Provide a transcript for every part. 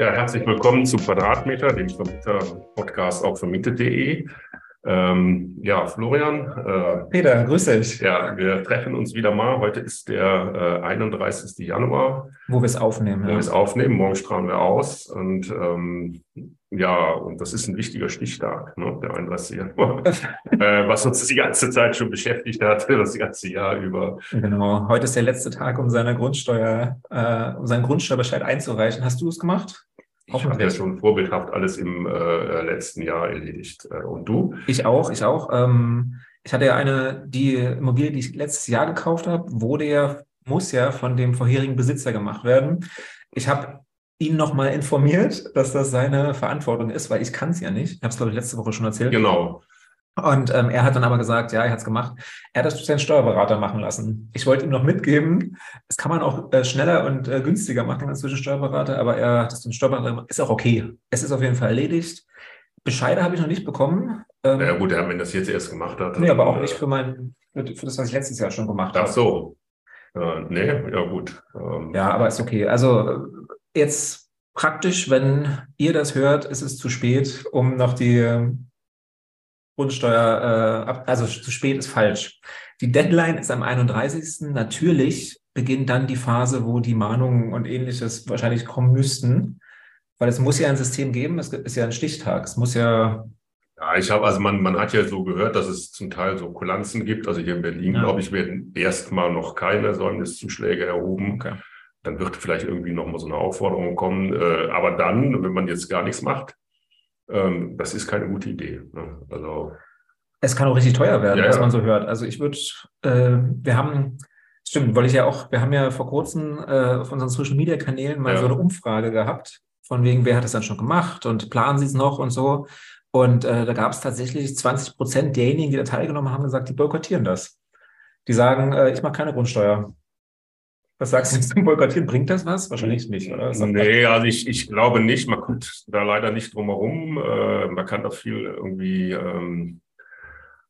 Ja, herzlich willkommen zu Quadratmeter, dem Vermieter-Podcast auf vermietet.de. Ähm, ja, Florian. Äh, Peter, grüß dich. Ja, wir treffen uns wieder mal. Heute ist der äh, 31. Januar. Wo wir es aufnehmen. Wo ja. wir es aufnehmen. Morgen strahlen wir aus. Und ähm, ja, und das ist ein wichtiger Stichtag, ne, der 31. Januar, äh, was uns die ganze Zeit schon beschäftigt hat, das ganze Jahr über. Genau, heute ist der letzte Tag, um seine Grundsteuer, äh, um seinen Grundsteuerbescheid einzureichen. Hast du es gemacht? Ich habe ja schon vorbildhaft alles im äh, letzten Jahr erledigt. Äh, und du? Ich auch, ich auch. Ähm, ich hatte ja eine, die Immobilie, die ich letztes Jahr gekauft habe, wurde ja, muss ja von dem vorherigen Besitzer gemacht werden. Ich habe ihn nochmal informiert, dass das seine Verantwortung ist, weil ich kann es ja nicht. Ich habe es, glaube ich, letzte Woche schon erzählt. Genau. Und ähm, er hat dann aber gesagt, ja, er hat es gemacht. Er hat das durch seinen Steuerberater machen lassen. Ich wollte ihm noch mitgeben, das kann man auch äh, schneller und äh, günstiger machen als durch den Steuerberater, aber er hat es durch den Steuerberater gemacht. Ist auch okay. Es ist auf jeden Fall erledigt. Bescheide habe ich noch nicht bekommen. Ähm, ja gut, wenn das jetzt erst gemacht hat. Nee, aber auch äh, nicht für mein, für das, was ich letztes Jahr schon gemacht habe. Ach so. Äh, nee, ja gut. Ähm, ja, aber ist okay. Also jetzt praktisch, wenn ihr das hört, ist es zu spät, um noch die Grundsteuer, äh, also zu spät ist falsch. Die Deadline ist am 31. Natürlich beginnt dann die Phase, wo die Mahnungen und ähnliches wahrscheinlich kommen müssten, weil es muss ja ein System geben, es ist ja ein Stichtag, es muss ja ja, ich habe, also man, man hat ja so gehört, dass es zum Teil so Kulanzen gibt. Also hier in Berlin, ja. glaube ich, werden erstmal noch keine Säumniszuschläge erhoben. Okay. Dann wird vielleicht irgendwie noch mal so eine Aufforderung kommen. Äh, aber dann, wenn man jetzt gar nichts macht, ähm, das ist keine gute Idee. Ne? Also es kann auch richtig teuer werden, ja, was man so hört. Also ich würde, äh, wir haben, stimmt, weil ich ja auch, wir haben ja vor kurzem äh, auf unseren Social Media Kanälen mal ja. so eine Umfrage gehabt, von wegen, wer hat es dann schon gemacht und planen Sie es noch und so. Und äh, da gab es tatsächlich 20 Prozent derjenigen, die da teilgenommen haben, gesagt, die boykottieren das. Die sagen, äh, ich mache keine Grundsteuer. Was sagst du zum Boykottieren? Bringt das was? Wahrscheinlich nicht, oder? Nee, also ich, ich glaube nicht. Man kommt da leider nicht drum herum. Äh, man kann da viel irgendwie ähm,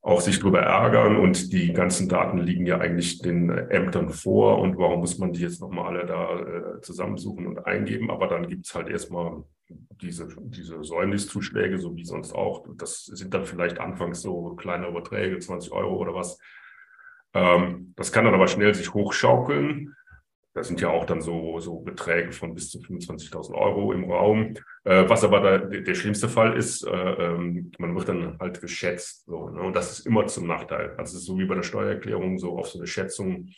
auch sich drüber ärgern und die ganzen Daten liegen ja eigentlich den Ämtern vor und warum muss man die jetzt nochmal alle da äh, zusammensuchen und eingeben? Aber dann gibt's halt erstmal diese, diese Säumniszuschläge, so wie sonst auch. Das sind dann vielleicht anfangs so kleine Überträge, 20 Euro oder was. Ähm, das kann dann aber schnell sich hochschaukeln. Das sind ja auch dann so, so Beträge von bis zu 25.000 Euro im Raum. Äh, was aber da, der schlimmste Fall ist, äh, ähm, man wird dann halt geschätzt. So, ne? Und das ist immer zum Nachteil. Also so wie bei der Steuererklärung, so auf so eine Schätzung,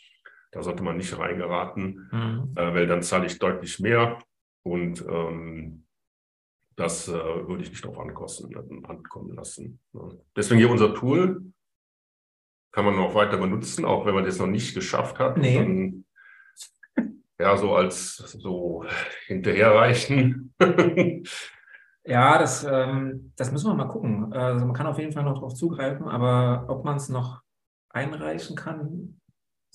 da sollte man nicht reingeraten, mhm. äh, weil dann zahle ich deutlich mehr und ähm, das äh, würde ich nicht drauf ankosten, ankommen lassen. Ne? Deswegen hier unser Tool kann man noch weiter benutzen, auch wenn man das noch nicht geschafft hat. Nee. Ja, so als so hinterherreichen. ja, das, ähm, das müssen wir mal gucken. Also man kann auf jeden Fall noch darauf zugreifen, aber ob man es noch einreichen kann,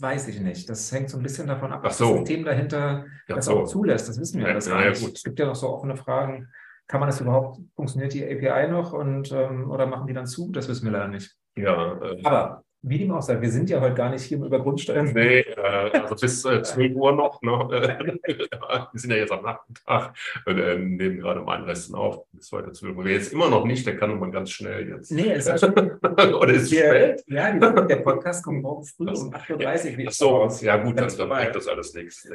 weiß ich nicht. Das hängt so ein bisschen davon ab, Ach so. das System dahinter ja, das so. auch zulässt. Das wissen wir ja, das ja, ja, gut. Es gibt ja noch so offene Fragen. Kann man das überhaupt, funktioniert die API noch und ähm, oder machen die dann zu? Das wissen wir leider nicht. Ja, äh, aber wie dem auch sei, wir sind ja heute gar nicht hier über Grundsteuern. Nee, äh, also bis äh, 12 Uhr noch. Ne? wir sind ja jetzt am Nachmittag und äh, nehmen gerade am Einreisten auf. Bis heute 12 Uhr. Wer jetzt immer noch nicht, der kann man ganz schnell jetzt. Nee, es ist schon. Oder ist es spät? Ja, der Podcast kommt morgen früh um 8.30 Uhr. Ach so, raus. ja gut, dann, dann bringt das alles nichts.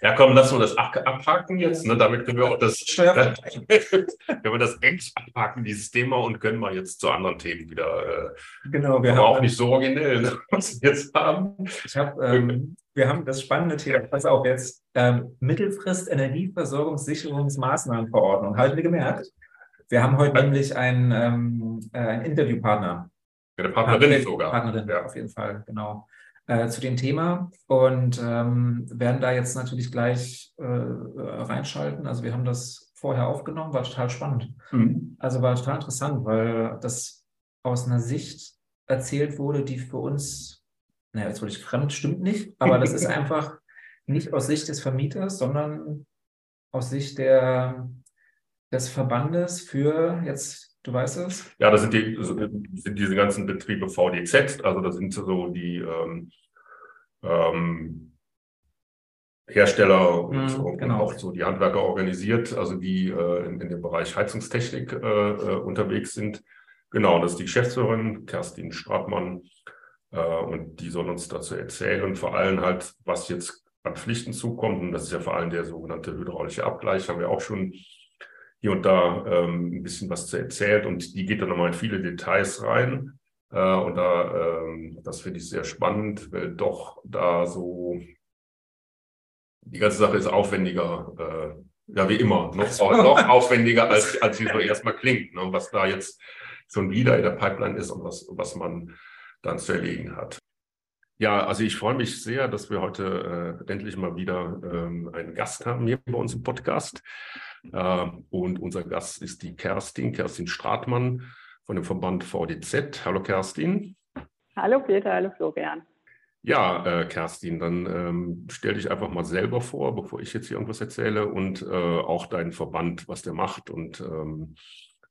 Ja komm, lassen wir das abhaken jetzt. Ne? Damit können wir auch das, können wir das echt abhaken, dieses Thema, und können wir jetzt zu anderen Themen wieder. Äh, genau, wir haben auch nicht so originell, was wir jetzt haben. Ich hab, ähm, wir haben das spannende Thema, pass auf jetzt, ähm, Mittelfrist Energieversorgungssicherungsmaßnahmenverordnung. Halten wir gemerkt? Wir haben heute nämlich einen, ähm, äh, einen Interviewpartner. Ja, eine Partnerin Partnerin sogar. Partnerin, ja. auf jeden Fall, genau. Äh, zu dem Thema und ähm, werden da jetzt natürlich gleich äh, reinschalten. Also wir haben das vorher aufgenommen, war total spannend. Mhm. Also war total interessant, weil das aus einer Sicht erzählt wurde, die für uns, naja, jetzt wurde ich fremd, stimmt nicht, aber das ist einfach nicht aus Sicht des Vermieters, sondern aus Sicht der, des Verbandes für jetzt, du weißt es? Ja, das sind, die, sind diese ganzen Betriebe VDZ, also das sind so die, ähm, ähm, Hersteller und, und genau. auch so die Handwerker organisiert, also die äh, in, in, dem Bereich Heizungstechnik äh, äh, unterwegs sind. Genau, das ist die Geschäftsführerin Kerstin Stratmann äh, und die soll uns dazu erzählen, vor allem halt, was jetzt an Pflichten zukommt. Und das ist ja vor allem der sogenannte hydraulische Abgleich, haben wir auch schon hier und da ähm, ein bisschen was zu erzählt und die geht dann nochmal in viele Details rein. Äh, und da, ähm, das finde ich sehr spannend, weil doch da so die ganze Sache ist aufwendiger, äh, ja wie immer, noch, noch aufwendiger, als, als sie so erstmal klingt, ne? was da jetzt schon wieder in der Pipeline ist und was, was man dann zu erlegen hat. Ja, also ich freue mich sehr, dass wir heute äh, endlich mal wieder ähm, einen Gast haben hier bei uns im Podcast. Äh, und unser Gast ist die Kerstin, Kerstin Stratmann von dem Verband VDZ. Hallo Kerstin. Hallo Peter, hallo Florian. Ja, äh, Kerstin, dann ähm, stell dich einfach mal selber vor, bevor ich jetzt hier irgendwas erzähle und äh, auch deinen Verband, was der macht und ähm,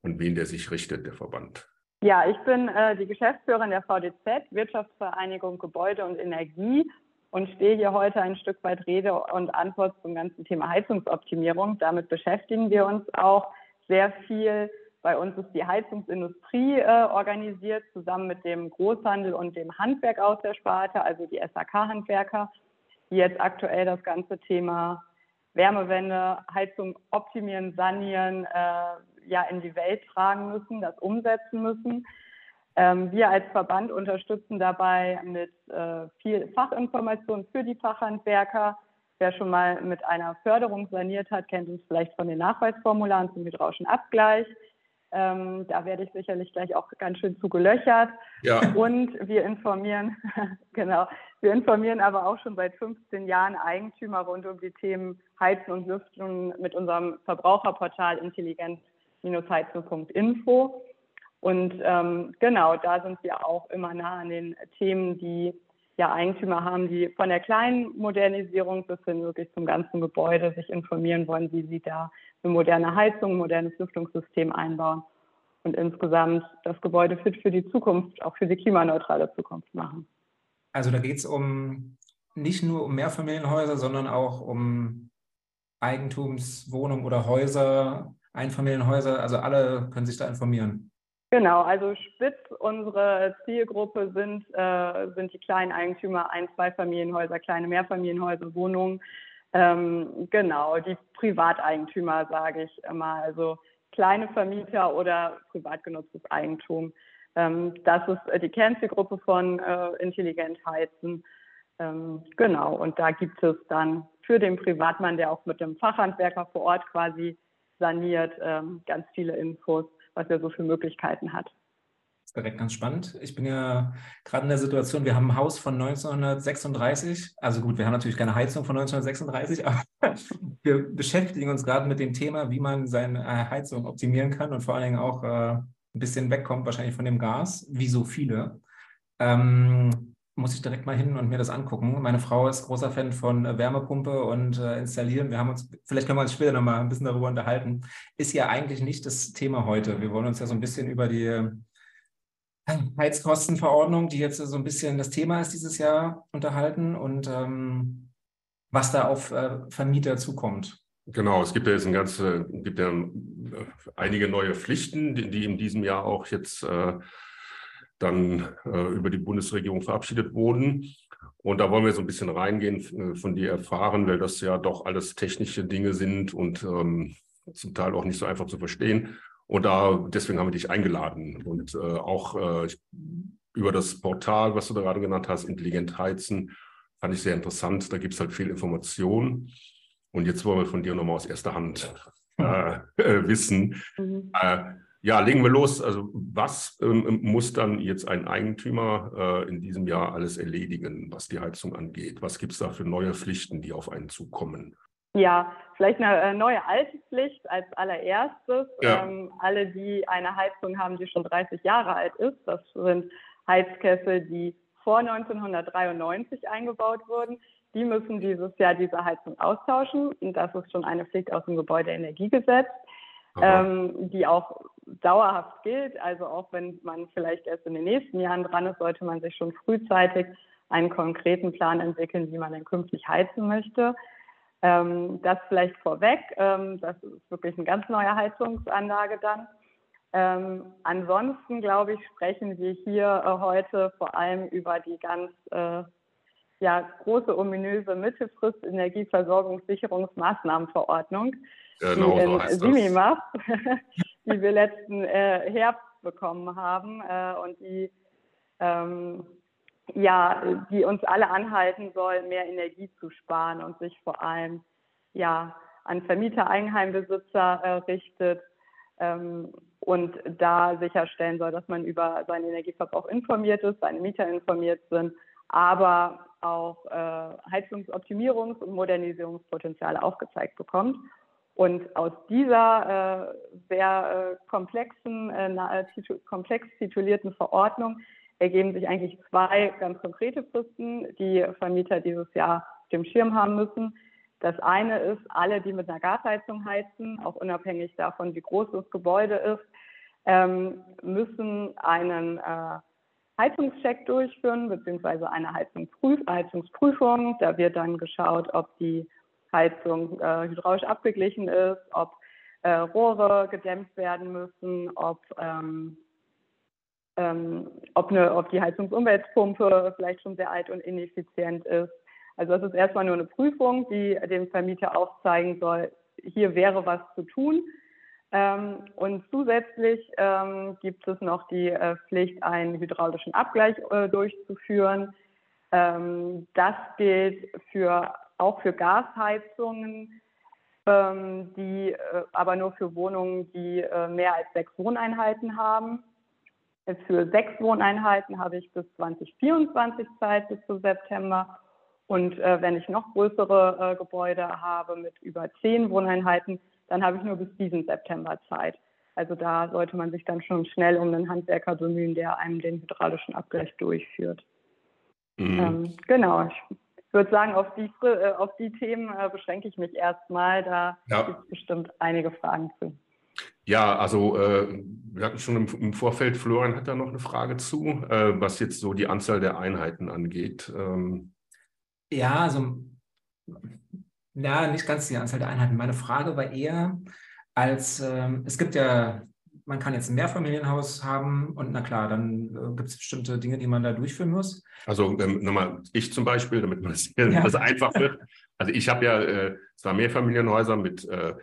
an wen der sich richtet, der Verband. Ja, ich bin äh, die Geschäftsführerin der VDZ, Wirtschaftsvereinigung Gebäude und Energie und stehe hier heute ein Stück weit Rede und Antwort zum ganzen Thema Heizungsoptimierung. Damit beschäftigen wir uns auch sehr viel bei uns ist die Heizungsindustrie äh, organisiert, zusammen mit dem Großhandel und dem Handwerk aus der Sparte, also die SAK-Handwerker, die jetzt aktuell das ganze Thema Wärmewende, Heizung optimieren, sanieren, äh, ja in die Welt tragen müssen, das umsetzen müssen. Ähm, wir als Verband unterstützen dabei mit äh, viel Fachinformation für die Fachhandwerker. Wer schon mal mit einer Förderung saniert hat, kennt uns vielleicht von den Nachweisformularen zum hydraulischen Abgleich. Ähm, da werde ich sicherlich gleich auch ganz schön zugelöchert. Ja. Und wir informieren, genau, wir informieren aber auch schon seit 15 Jahren Eigentümer rund um die Themen Heizen und Lüften mit unserem Verbraucherportal intelligent-heizen.info. Und ähm, genau, da sind wir auch immer nah an den Themen, die ja Eigentümer haben, die von der kleinen Modernisierung bis hin wirklich zum ganzen Gebäude sich informieren wollen, wie sie da eine moderne Heizung, ein modernes Lüftungssystem einbauen und insgesamt das Gebäude fit für die Zukunft, auch für die klimaneutrale Zukunft machen. Also da geht es um nicht nur um Mehrfamilienhäuser, sondern auch um Eigentumswohnungen oder Häuser, Einfamilienhäuser. Also alle können sich da informieren. Genau, also spitz unsere Zielgruppe sind, äh, sind die kleinen Eigentümer, Ein-, Zweifamilienhäuser, kleine Mehrfamilienhäuser, Wohnungen. Ähm, genau, die Privateigentümer, sage ich immer, also kleine Vermieter oder privat genutztes Eigentum. Ähm, das ist äh, die Kernzielgruppe von äh, Intelligent Heizen. Ähm, genau, und da gibt es dann für den Privatmann, der auch mit dem Fachhandwerker vor Ort quasi saniert, ähm, ganz viele Infos, was er so für Möglichkeiten hat direkt ganz spannend. Ich bin ja gerade in der Situation, wir haben ein Haus von 1936. Also gut, wir haben natürlich keine Heizung von 1936, aber wir beschäftigen uns gerade mit dem Thema, wie man seine äh, Heizung optimieren kann und vor allen Dingen auch äh, ein bisschen wegkommt wahrscheinlich von dem Gas, wie so viele. Ähm, muss ich direkt mal hin und mir das angucken. Meine Frau ist großer Fan von äh, Wärmepumpe und äh, installieren. Wir haben uns, vielleicht können wir uns später nochmal ein bisschen darüber unterhalten. Ist ja eigentlich nicht das Thema heute. Wir wollen uns ja so ein bisschen über die Heizkostenverordnung, die jetzt so ein bisschen das Thema ist dieses Jahr, unterhalten und ähm, was da auf äh, Vermieter zukommt. Genau, es gibt ja jetzt ein ganze, gibt ja äh, einige neue Pflichten, die, die in diesem Jahr auch jetzt äh, dann äh, über die Bundesregierung verabschiedet wurden. Und da wollen wir so ein bisschen reingehen, äh, von dir erfahren, weil das ja doch alles technische Dinge sind und ähm, zum Teil auch nicht so einfach zu verstehen. Und da, deswegen haben wir dich eingeladen. Und äh, auch äh, über das Portal, was du da gerade genannt hast, Intelligent Heizen, fand ich sehr interessant. Da gibt es halt viel Information. Und jetzt wollen wir von dir nochmal aus erster Hand äh, äh, wissen. Mhm. Ja, legen wir los. Also was ähm, muss dann jetzt ein Eigentümer äh, in diesem Jahr alles erledigen, was die Heizung angeht? Was gibt es da für neue Pflichten, die auf einen zukommen? Ja, vielleicht eine äh, neue Alterspflicht als allererstes. Ja. Ähm, alle, die eine Heizung haben, die schon 30 Jahre alt ist, das sind Heizkessel, die vor 1993 eingebaut wurden, die müssen dieses Jahr diese Heizung austauschen. Und das ist schon eine Pflicht aus dem Gebäudeenergiegesetz, ähm, die auch dauerhaft gilt. Also auch wenn man vielleicht erst in den nächsten Jahren dran ist, sollte man sich schon frühzeitig einen konkreten Plan entwickeln, wie man denn künftig heizen möchte. Ähm, das vielleicht vorweg. Ähm, das ist wirklich eine ganz neue Heizungsanlage dann. Ähm, ansonsten, glaube ich, sprechen wir hier äh, heute vor allem über die ganz äh, ja, große ominöse Mittelfrist Energieversorgungssicherungsmaßnahmenverordnung, genau, die so in Simimaf, die wir letzten äh, Herbst bekommen haben äh, und die ähm, ja, die uns alle anhalten soll, mehr Energie zu sparen und sich vor allem ja an Vermieter, Eigenheimbesitzer äh, richtet ähm, und da sicherstellen soll, dass man über seinen Energieverbrauch informiert ist, seine Mieter informiert sind, aber auch äh, Heizungsoptimierungs- und Modernisierungspotenziale aufgezeigt bekommt. Und aus dieser äh, sehr äh, komplexen, äh, titu komplex titulierten Verordnung ergeben sich eigentlich zwei ganz konkrete Fristen, die Vermieter dieses Jahr auf dem Schirm haben müssen. Das eine ist, alle, die mit einer Gasheizung heizen, auch unabhängig davon, wie groß das Gebäude ist, ähm, müssen einen äh, Heizungscheck durchführen, beziehungsweise eine Heizungsprüf Heizungsprüfung. Da wird dann geschaut, ob die Heizung äh, hydraulisch abgeglichen ist, ob äh, Rohre gedämpft werden müssen, ob, ähm, ähm, ob, eine, ob die Heizungsumweltpumpe vielleicht schon sehr alt und ineffizient ist. Also das ist erstmal nur eine Prüfung, die dem Vermieter aufzeigen soll, hier wäre was zu tun. Ähm, und zusätzlich ähm, gibt es noch die äh, Pflicht, einen hydraulischen Abgleich äh, durchzuführen. Ähm, das gilt für, auch für Gasheizungen, ähm, die äh, aber nur für Wohnungen, die äh, mehr als sechs Wohneinheiten haben. Für sechs Wohneinheiten habe ich bis 2024 Zeit bis zu September und äh, wenn ich noch größere äh, Gebäude habe mit über zehn Wohneinheiten, dann habe ich nur bis diesen September Zeit. Also da sollte man sich dann schon schnell um einen Handwerker bemühen, der einem den hydraulischen Abgleich durchführt. Mhm. Ähm, genau. Ich würde sagen, auf die, äh, auf die Themen äh, beschränke ich mich erstmal. Da ja. gibt es bestimmt einige Fragen zu. Ja, also äh, wir hatten schon im, im, Vorfeld, Florian hat da noch eine Frage zu, äh, was jetzt so die Anzahl der Einheiten angeht. Ähm, ja, also ja, nicht ganz die Anzahl der Einheiten. Meine Frage war eher, als ähm, es gibt ja, man kann jetzt ein Mehrfamilienhaus haben und na klar, dann äh, gibt es bestimmte Dinge, die man da durchführen muss. Also ähm, nochmal, ich zum Beispiel, damit man das, ja. das einfach wird. Also ich habe ja äh, zwei Mehrfamilienhäuser mit äh,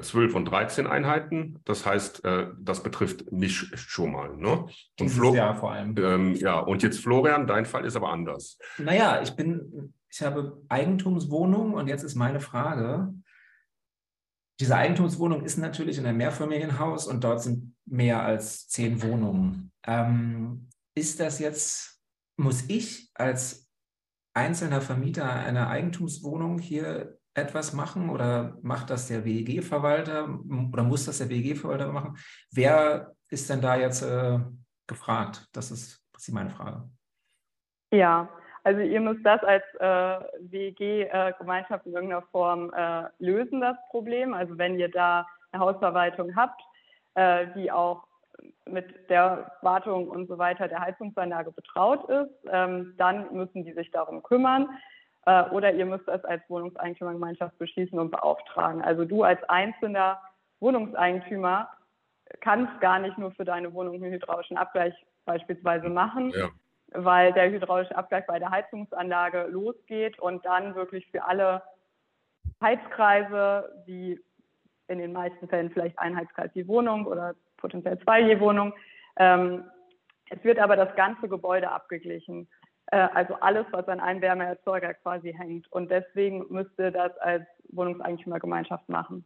12 äh, und 13 Einheiten. Das heißt, äh, das betrifft mich schon mal. Ne? Und Flo Jahr vor allem. Ähm, ja, und jetzt Florian, dein Fall ist aber anders. Naja, ich bin, ich habe Eigentumswohnung und jetzt ist meine Frage. Diese Eigentumswohnung ist natürlich in einem Mehrfamilienhaus und dort sind mehr als zehn Wohnungen. Ähm, ist das jetzt, muss ich als einzelner Vermieter einer Eigentumswohnung hier etwas machen oder macht das der WEG-Verwalter oder muss das der WEG-Verwalter machen? Wer ist denn da jetzt äh, gefragt? Das ist, das ist meine Frage. Ja, also ihr müsst das als äh, WEG-Gemeinschaft äh, in irgendeiner Form äh, lösen, das Problem. Also wenn ihr da eine Hausverwaltung habt, äh, die auch mit der Wartung und so weiter der Heizungsanlage betraut ist, ähm, dann müssen die sich darum kümmern. Äh, oder ihr müsst es als Wohnungseigentümergemeinschaft beschließen und beauftragen. Also du als einzelner Wohnungseigentümer kannst gar nicht nur für deine Wohnung einen hydraulischen Abgleich beispielsweise machen, ja. Weil der hydraulische Abgleich bei der Heizungsanlage losgeht und dann wirklich für alle Heizkreise, wie in den meisten Fällen vielleicht ein Heizkreis die Wohnung oder potenziell zwei je Wohnung. Ähm, es wird aber das ganze Gebäude abgeglichen. Äh, also alles, was an einem Wärmeerzeuger quasi hängt. Und deswegen müsste das als Wohnungseigentümergemeinschaft machen.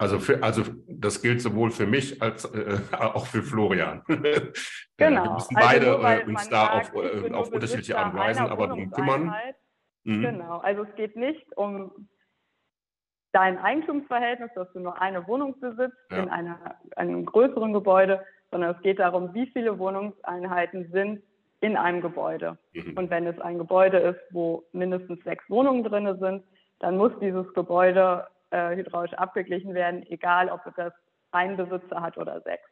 Also, für, also das gilt sowohl für mich als äh, auch für Florian. Genau. Wir müssen also beide also uns da sagt, auf, äh, auf unterschiedliche Art und Weisen aber darum kümmern. Mhm. Genau, also es geht nicht um dein Eigentumsverhältnis, dass du nur eine Wohnung besitzt ja. in einer, einem größeren Gebäude, sondern es geht darum, wie viele Wohnungseinheiten sind in einem Gebäude. Mhm. Und wenn es ein Gebäude ist, wo mindestens sechs Wohnungen drin sind, dann muss dieses Gebäude äh, hydraulisch abgeglichen werden, egal ob das ein Besitzer hat oder sechs.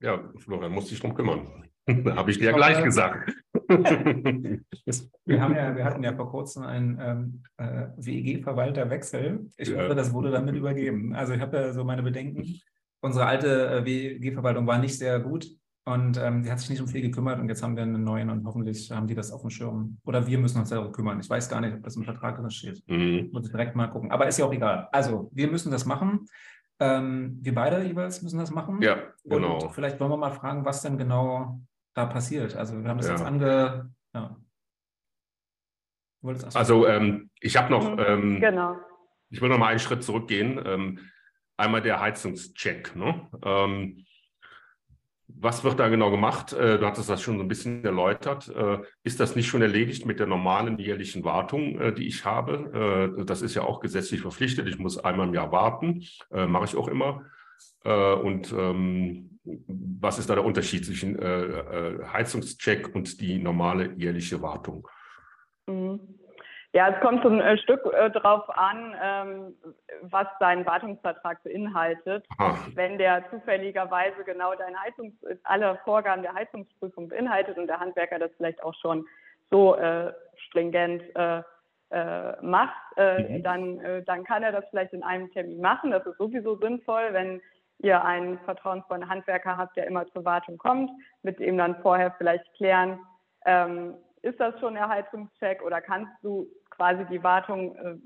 Ja, Florian muss sich drum kümmern. Habe ich dir ja gleich gesagt. wir, haben ja, wir hatten ja vor kurzem einen ähm, äh, WEG-Verwalterwechsel. Ich hoffe, das wurde damit übergeben. Also ich habe ja so meine Bedenken. Unsere alte äh, WEG-Verwaltung war nicht sehr gut und ähm, die hat sich nicht um viel gekümmert und jetzt haben wir einen neuen und hoffentlich haben die das auf dem Schirm. Oder wir müssen uns darüber kümmern. Ich weiß gar nicht, ob das im Vertrag drin steht. Mhm. Muss ich direkt mal gucken. Aber ist ja auch egal. Also, wir müssen das machen. Ähm, wir beide jeweils müssen das machen. Ja, genau. Und vielleicht wollen wir mal fragen, was denn genau da passiert. Also, wir haben das ja. jetzt ange. Ja. Also, ähm, ich habe noch. Mhm. Ähm, genau. Ich will noch mal einen Schritt zurückgehen. Ähm, einmal der Heizungscheck. Ne? Was wird da genau gemacht? Äh, du hattest das schon so ein bisschen erläutert. Äh, ist das nicht schon erledigt mit der normalen jährlichen Wartung, äh, die ich habe? Das ist ja auch gesetzlich verpflichtet. Ich muss einmal im Jahr warten. Mache ich auch immer. Und ähm, was ist da der Unterschied zwischen Heizungscheck und die normale jährliche Wartung? Mhm. Ja, es kommt so ein äh, Stück äh, drauf an, ähm, was dein Wartungsvertrag beinhaltet. Ach. Wenn der zufälligerweise genau deine Heizungs alle Vorgaben der Heizungsprüfung beinhaltet und der Handwerker das vielleicht auch schon so äh, stringent äh, äh macht, äh, mhm. dann, dann kann er das vielleicht in einem Termin machen. Das ist sowieso sinnvoll, wenn ihr einen vertrauensvollen Handwerker habt, der immer zur Wartung kommt, mit dem dann vorher vielleicht klären, ähm, ist das schon der Heizungscheck oder kannst du quasi die Wartung äh,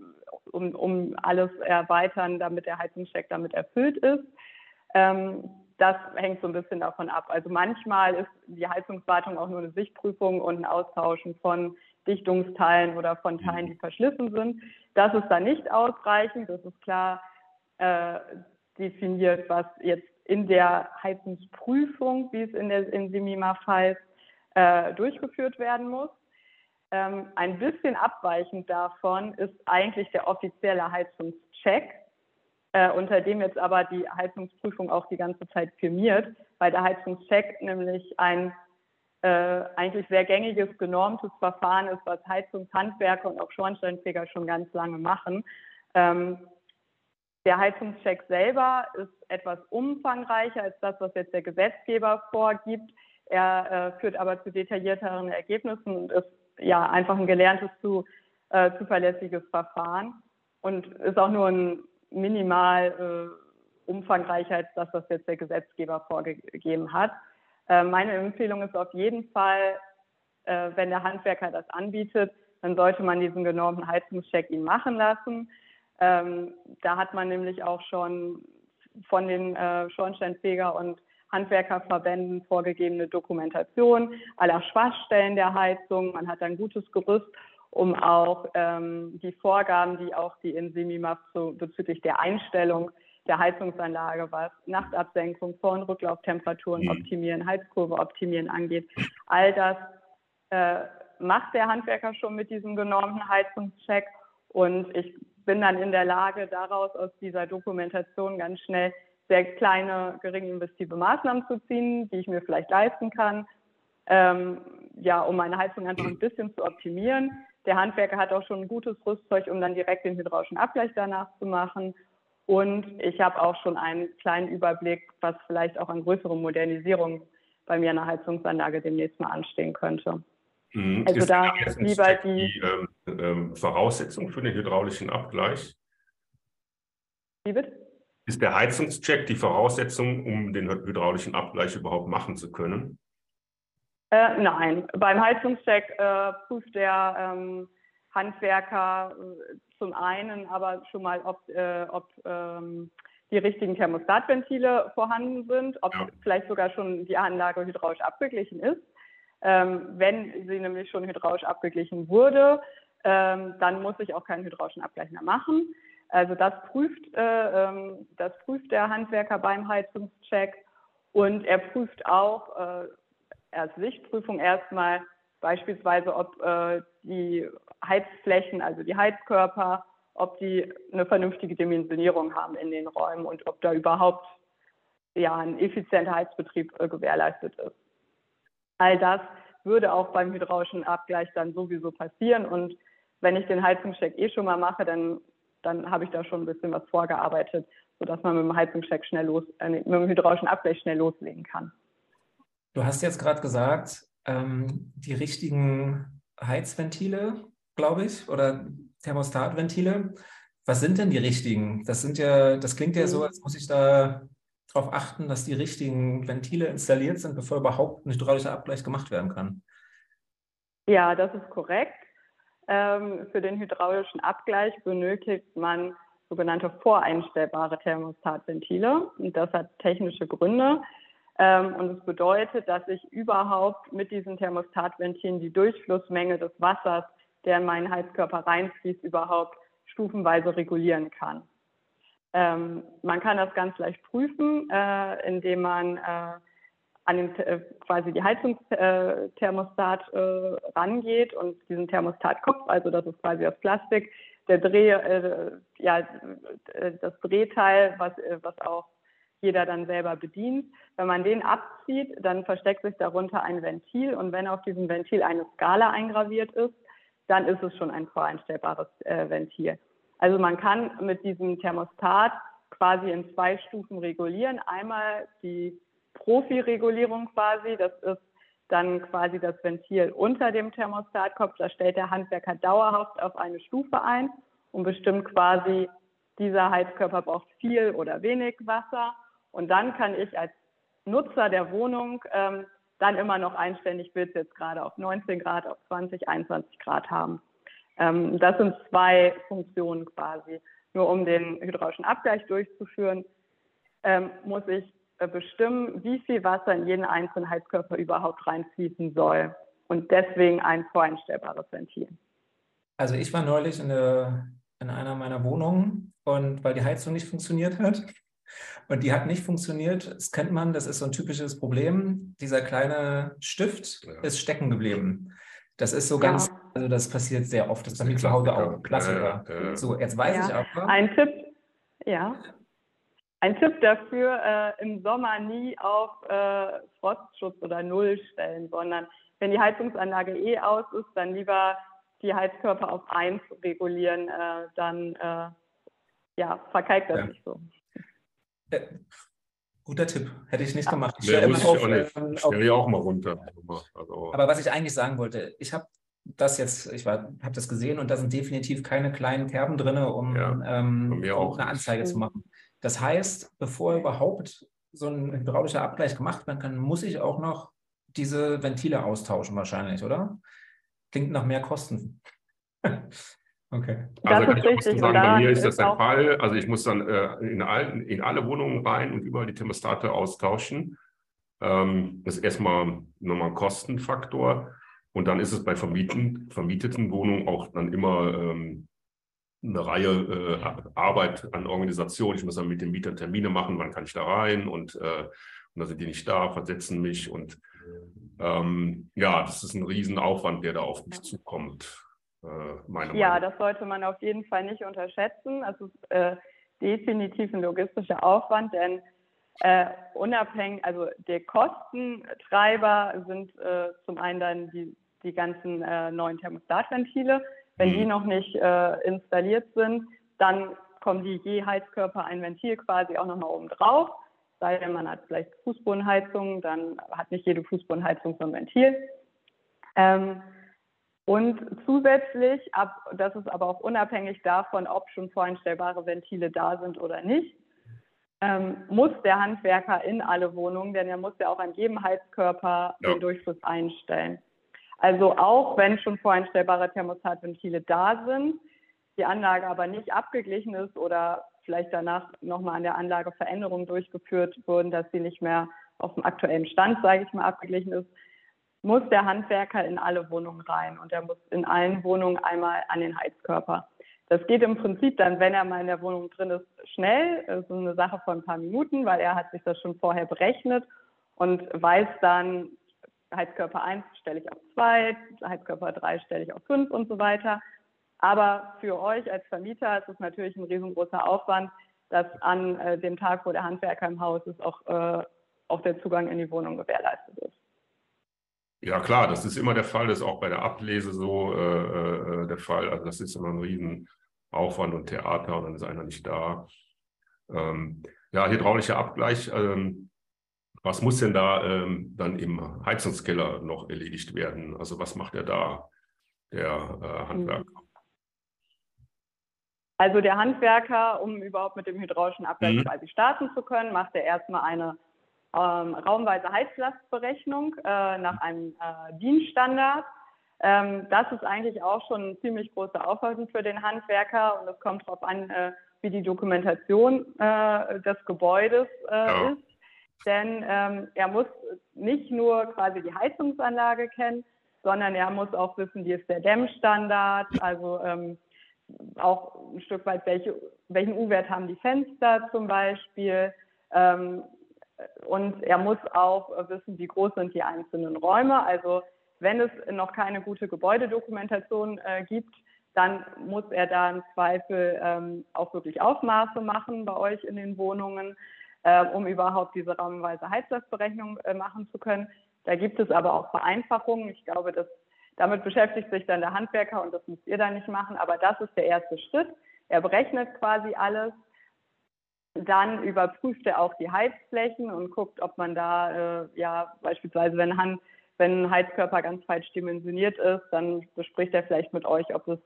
um, um alles erweitern, damit der Heizungscheck damit erfüllt ist. Ähm, das hängt so ein bisschen davon ab. Also manchmal ist die Heizungswartung auch nur eine Sichtprüfung und ein Austauschen von Dichtungsteilen oder von Teilen, die verschlissen sind. Das ist dann nicht ausreichend. Das ist klar äh, definiert, was jetzt in der Heizungsprüfung, wie es in der in Simima heißt, äh, durchgeführt werden muss. Ähm, ein bisschen abweichend davon ist eigentlich der offizielle Heizungscheck, äh, unter dem jetzt aber die Heizungsprüfung auch die ganze Zeit firmiert, weil der Heizungscheck nämlich ein äh, eigentlich sehr gängiges, genormtes Verfahren ist, was Heizungshandwerker und auch Schornsteinfeger schon ganz lange machen. Ähm, der Heizungscheck selber ist etwas umfangreicher als das, was jetzt der Gesetzgeber vorgibt. Er äh, führt aber zu detaillierteren Ergebnissen und ist ja einfach ein gelerntes, zu, äh, zuverlässiges Verfahren und ist auch nur ein minimal äh, umfangreicher als das, was jetzt der Gesetzgeber vorgegeben hat. Äh, meine Empfehlung ist auf jeden Fall, äh, wenn der Handwerker das anbietet, dann sollte man diesen genormten Heizungscheck ihn machen lassen. Ähm, da hat man nämlich auch schon von den äh, Schornsteinfeger und Handwerkerverbänden vorgegebene Dokumentation aller Schwachstellen der Heizung. Man hat ein gutes Gerüst, um auch ähm, die Vorgaben, die auch die Insemi macht, so bezüglich der Einstellung der Heizungsanlage, was Nachtabsenkung, Vor- und Rücklauftemperaturen mhm. optimieren, Heizkurve optimieren angeht. All das äh, macht der Handwerker schon mit diesem genormten Heizungscheck. Und ich bin dann in der Lage, daraus aus dieser Dokumentation ganz schnell sehr kleine, gering investive Maßnahmen zu ziehen, die ich mir vielleicht leisten kann, ähm, ja, um meine Heizung einfach ein bisschen zu optimieren. Der Handwerker hat auch schon ein gutes Rüstzeug, um dann direkt den hydraulischen Abgleich danach zu machen. Und ich habe auch schon einen kleinen Überblick, was vielleicht auch an größeren Modernisierungen bei mir in der Heizungsanlage demnächst mal anstehen könnte. Mhm. Also Ist da lieber die, die ähm, ähm, Voraussetzung für den hydraulischen Abgleich. Wie bitte? Ist der Heizungscheck die Voraussetzung, um den hydraulischen Abgleich überhaupt machen zu können? Äh, nein, beim Heizungscheck äh, prüft der ähm, Handwerker äh, zum einen aber schon mal, ob, äh, ob ähm, die richtigen Thermostatventile vorhanden sind, ob ja. vielleicht sogar schon die Anlage hydraulisch abgeglichen ist. Ähm, wenn sie nämlich schon hydraulisch abgeglichen wurde, ähm, dann muss ich auch keinen hydraulischen Abgleich mehr machen. Also das prüft, äh, ähm, das prüft der Handwerker beim Heizungscheck und er prüft auch äh, als Sichtprüfung erstmal beispielsweise, ob äh, die Heizflächen, also die Heizkörper, ob die eine vernünftige Dimensionierung haben in den Räumen und ob da überhaupt ja, ein effizienter Heizbetrieb äh, gewährleistet ist. All das würde auch beim hydraulischen Abgleich dann sowieso passieren und wenn ich den Heizungscheck eh schon mal mache, dann dann habe ich da schon ein bisschen was vorgearbeitet, sodass man mit dem Heizungscheck schnell los, äh, mit dem hydraulischen Abgleich schnell loslegen kann. Du hast jetzt gerade gesagt, ähm, die richtigen Heizventile, glaube ich, oder Thermostatventile. Was sind denn die richtigen? Das sind ja, das klingt ja so, mhm. als muss ich da darauf achten, dass die richtigen Ventile installiert sind, bevor überhaupt ein hydraulischer Abgleich gemacht werden kann. Ja, das ist korrekt. Ähm, für den hydraulischen Abgleich benötigt man sogenannte voreinstellbare Thermostatventile. Und das hat technische Gründe. Ähm, und es bedeutet, dass ich überhaupt mit diesen Thermostatventilen die Durchflussmenge des Wassers, der in meinen Heizkörper reinfließt, überhaupt stufenweise regulieren kann. Ähm, man kann das ganz leicht prüfen, äh, indem man äh, an den, äh, quasi die Heizungsthermostat äh, rangeht und diesen Thermostatkopf, also das ist quasi aus Plastik, der Dreh, äh, ja, äh, das Drehteil, was, äh, was auch jeder dann selber bedient. Wenn man den abzieht, dann versteckt sich darunter ein Ventil und wenn auf diesem Ventil eine Skala eingraviert ist, dann ist es schon ein voreinstellbares äh, Ventil. Also man kann mit diesem Thermostat quasi in zwei Stufen regulieren. Einmal die Profi-Regulierung quasi, das ist dann quasi das Ventil unter dem Thermostatkopf. Da stellt der Handwerker dauerhaft auf eine Stufe ein und bestimmt quasi, dieser Heizkörper braucht viel oder wenig Wasser. Und dann kann ich als Nutzer der Wohnung ähm, dann immer noch einstellen, ich will es jetzt gerade auf 19 Grad, auf 20, 21 Grad haben. Ähm, das sind zwei Funktionen quasi. Nur um den hydraulischen Abgleich durchzuführen, ähm, muss ich bestimmen, wie viel Wasser in jeden einzelnen Heizkörper überhaupt reinfließen soll. Und deswegen ein voreinstellbares Ventil. Also ich war neulich in, eine, in einer meiner Wohnungen und weil die Heizung nicht funktioniert hat. Und die hat nicht funktioniert. Das kennt man, das ist so ein typisches Problem. Dieser kleine Stift ja. ist stecken geblieben. Das ist so ganz, ja. also das passiert sehr oft. Das, das ist bei mir zu Hause auch. Klassiker. Ja, so, jetzt weiß ich aber. Ein Tipp, ja. Ein Tipp dafür, äh, im Sommer nie auf äh, Frostschutz oder Null stellen, sondern wenn die Heizungsanlage eh aus ist, dann lieber die Heizkörper auf 1 regulieren, äh, dann äh, ja, verkalkt das ja. nicht so. Äh, guter Tipp, hätte ich nicht gemacht. Ich auf, ich ähm, stelle ja auch mal runter. Also, aber was ich eigentlich sagen wollte, ich habe das jetzt, ich habe das gesehen und da sind definitiv keine kleinen Kerben drin, um, ja, ähm, um eine Anzeige zu machen. Das heißt, bevor überhaupt so ein hydraulischer Abgleich gemacht werden kann, muss ich auch noch diese Ventile austauschen wahrscheinlich, oder? Klingt nach mehr Kosten. okay. Also kann ich richtig. sagen, bei mir ist das der Fall. Also ich muss dann äh, in, all, in alle Wohnungen rein und überall die Thermostate austauschen. Ähm, das ist erstmal nochmal ein Kostenfaktor. Und dann ist es bei vermieten, vermieteten Wohnungen auch dann immer ähm, eine Reihe äh, Arbeit an Organisation. Ich muss dann mit den Mietern Termine machen, wann kann ich da rein und, äh, und dann sind die nicht da, versetzen mich und ähm, ja, das ist ein Riesenaufwand, der da auf mich zukommt. Äh, meine ja, Meinung. das sollte man auf jeden Fall nicht unterschätzen. Es ist äh, definitiv ein logistischer Aufwand, denn äh, unabhängig, also der Kostentreiber sind äh, zum einen dann die, die ganzen äh, neuen Thermostatventile, wenn mhm. die noch nicht äh, installiert sind, dann kommen die je Heizkörper ein Ventil quasi auch nochmal oben drauf. Sei denn, man hat vielleicht Fußbodenheizung, dann hat nicht jede Fußbodenheizung so ein Ventil. Ähm, und zusätzlich, ab, das ist aber auch unabhängig davon, ob schon voreinstellbare Ventile da sind oder nicht, ähm, muss der Handwerker in alle Wohnungen, denn er muss ja auch an jedem Heizkörper ja. den Durchfluss einstellen. Also auch wenn schon voreinstellbare Thermostatventile da sind, die Anlage aber nicht abgeglichen ist oder vielleicht danach nochmal an der Anlage Veränderungen durchgeführt wurden, dass sie nicht mehr auf dem aktuellen Stand, sage ich mal, abgeglichen ist, muss der Handwerker in alle Wohnungen rein und er muss in allen Wohnungen einmal an den Heizkörper. Das geht im Prinzip dann, wenn er mal in der Wohnung drin ist, schnell. Das ist eine Sache von ein paar Minuten, weil er hat sich das schon vorher berechnet und weiß dann, Heizkörper 1 stelle ich auf 2, Heizkörper 3 stelle ich auf 5 und so weiter. Aber für euch als Vermieter ist es natürlich ein riesengroßer Aufwand, dass an äh, dem Tag, wo der Handwerker im Haus ist, auch, äh, auch der Zugang in die Wohnung gewährleistet ist. Ja klar, das ist immer der Fall, das ist auch bei der Ablese so äh, äh der Fall. Also das ist immer ein Riesenaufwand und Theater und dann ist einer nicht da. Ähm, ja, hydraulischer Abgleich. Ähm, was muss denn da ähm, dann im Heizungskeller noch erledigt werden? Also was macht er da, der äh, Handwerker? Also der Handwerker, um überhaupt mit dem hydraulischen Abgleich mhm. quasi starten zu können, macht er erstmal eine ähm, raumweise Heizlastberechnung äh, nach einem äh, DIN-Standard. Ähm, das ist eigentlich auch schon ein ziemlich großer Aufwand für den Handwerker und es kommt darauf an, äh, wie die Dokumentation äh, des Gebäudes äh, ja. ist. Denn ähm, er muss nicht nur quasi die Heizungsanlage kennen, sondern er muss auch wissen, wie ist der Dämmstandard, also ähm, auch ein Stück weit, welche, welchen U-Wert haben die Fenster zum Beispiel. Ähm, und er muss auch wissen, wie groß sind die einzelnen Räume. Also wenn es noch keine gute Gebäudedokumentation äh, gibt, dann muss er da im Zweifel ähm, auch wirklich Aufmaße machen bei euch in den Wohnungen, äh, um überhaupt diese raumweise Heizlastberechnung äh, machen zu können. Da gibt es aber auch Vereinfachungen. Ich glaube, dass damit beschäftigt sich dann der Handwerker und das müsst ihr dann nicht machen. Aber das ist der erste Schritt. Er berechnet quasi alles. Dann überprüft er auch die Heizflächen und guckt, ob man da, äh, ja, beispielsweise, wenn, Hand, wenn ein Heizkörper ganz falsch dimensioniert ist, dann bespricht er vielleicht mit euch, ob es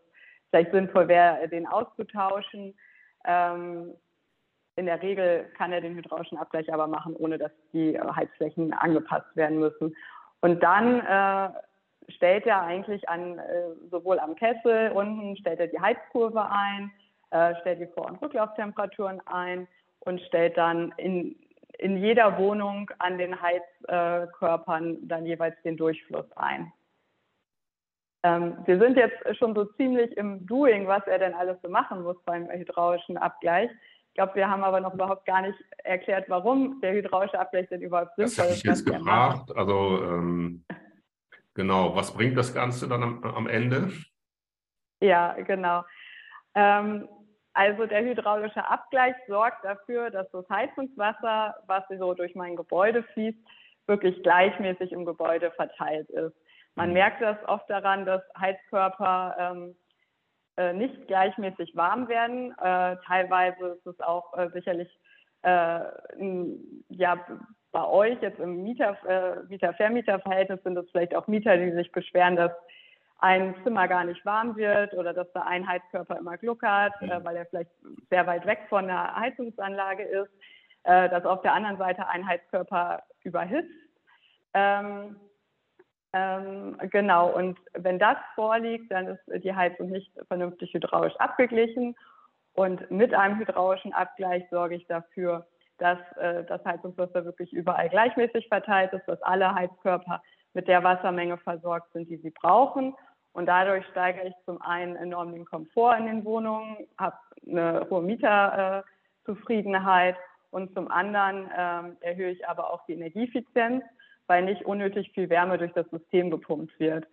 vielleicht sinnvoll wäre, den auszutauschen. Ähm, in der Regel kann er den hydraulischen Abgleich aber machen, ohne dass die Heizflächen angepasst werden müssen. Und dann äh, stellt er eigentlich an, äh, sowohl am Kessel unten, stellt er die Heizkurve ein, äh, stellt die Vor- und Rücklauftemperaturen ein und stellt dann in, in jeder Wohnung an den Heizkörpern dann jeweils den Durchfluss ein. Ähm, wir sind jetzt schon so ziemlich im Doing, was er denn alles so machen muss beim hydraulischen Abgleich. Ich glaube, wir haben aber noch überhaupt gar nicht erklärt, warum der hydraulische Abgleich denn überhaupt sinnvoll ist. Das ich jetzt gefragt. Also ähm, Genau, was bringt das Ganze dann am, am Ende? Ja, genau. Ähm, also der hydraulische Abgleich sorgt dafür, dass das Heizungswasser, was so durch mein Gebäude fließt, wirklich gleichmäßig im Gebäude verteilt ist. Man mhm. merkt das oft daran, dass Heizkörper ähm, äh, nicht gleichmäßig warm werden. Äh, teilweise ist es auch äh, sicherlich äh, ja, bei euch jetzt im Mieter, äh, Mieter-Vermieter-Verhältnis sind es vielleicht auch Mieter, die sich beschweren, dass ein Zimmer gar nicht warm wird oder dass der ein Heizkörper immer gluckert, äh, weil er vielleicht sehr weit weg von der Heizungsanlage ist, dass auf der anderen Seite ein Heizkörper überhitzt. Ähm, ähm, genau, und wenn das vorliegt, dann ist die Heizung nicht vernünftig hydraulisch abgeglichen. Und mit einem hydraulischen Abgleich sorge ich dafür, dass äh, das Heizungswasser wirklich überall gleichmäßig verteilt ist, dass alle Heizkörper mit der Wassermenge versorgt sind, die sie brauchen. Und dadurch steigere ich zum einen enorm den Komfort in den Wohnungen, habe eine hohe Mieterzufriedenheit äh, und zum anderen äh, erhöhe ich aber auch die Energieeffizienz, weil nicht unnötig viel Wärme durch das System gepumpt wird.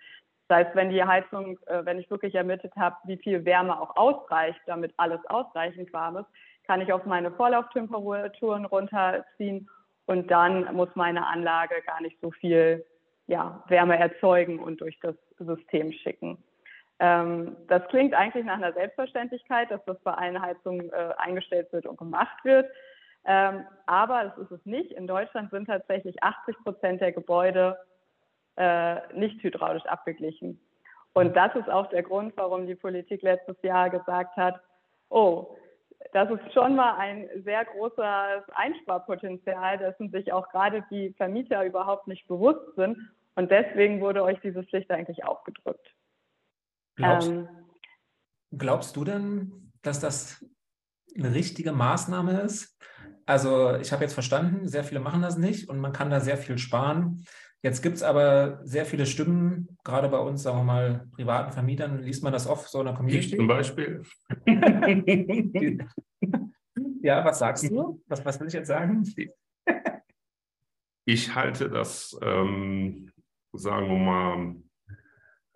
Das heißt, wenn die Heizung, äh, wenn ich wirklich ermittelt habe, wie viel Wärme auch ausreicht, damit alles ausreichend warm ist, kann ich auf meine Vorlauftemperaturen runterziehen und dann muss meine Anlage gar nicht so viel ja, Wärme erzeugen und durch das System schicken. Ähm, das klingt eigentlich nach einer Selbstverständlichkeit, dass das bei allen Heizungen äh, eingestellt wird und gemacht wird. Ähm, aber das ist es nicht. In Deutschland sind tatsächlich 80 Prozent der Gebäude äh, nicht hydraulisch abgeglichen. Und das ist auch der Grund, warum die Politik letztes Jahr gesagt hat, oh, das ist schon mal ein sehr großes Einsparpotenzial, dessen sich auch gerade die Vermieter überhaupt nicht bewusst sind. Und deswegen wurde euch diese Pflicht eigentlich aufgedrückt. Glaubst, ähm, glaubst du denn, dass das eine richtige Maßnahme ist? Also ich habe jetzt verstanden, sehr viele machen das nicht und man kann da sehr viel sparen. Jetzt gibt es aber sehr viele Stimmen, gerade bei uns, sagen wir mal, privaten Vermietern, liest man das oft so in der Community. Ich zum Beispiel. ja, was sagst du? Was, was will ich jetzt sagen? ich halte das, ähm, sagen wir mal,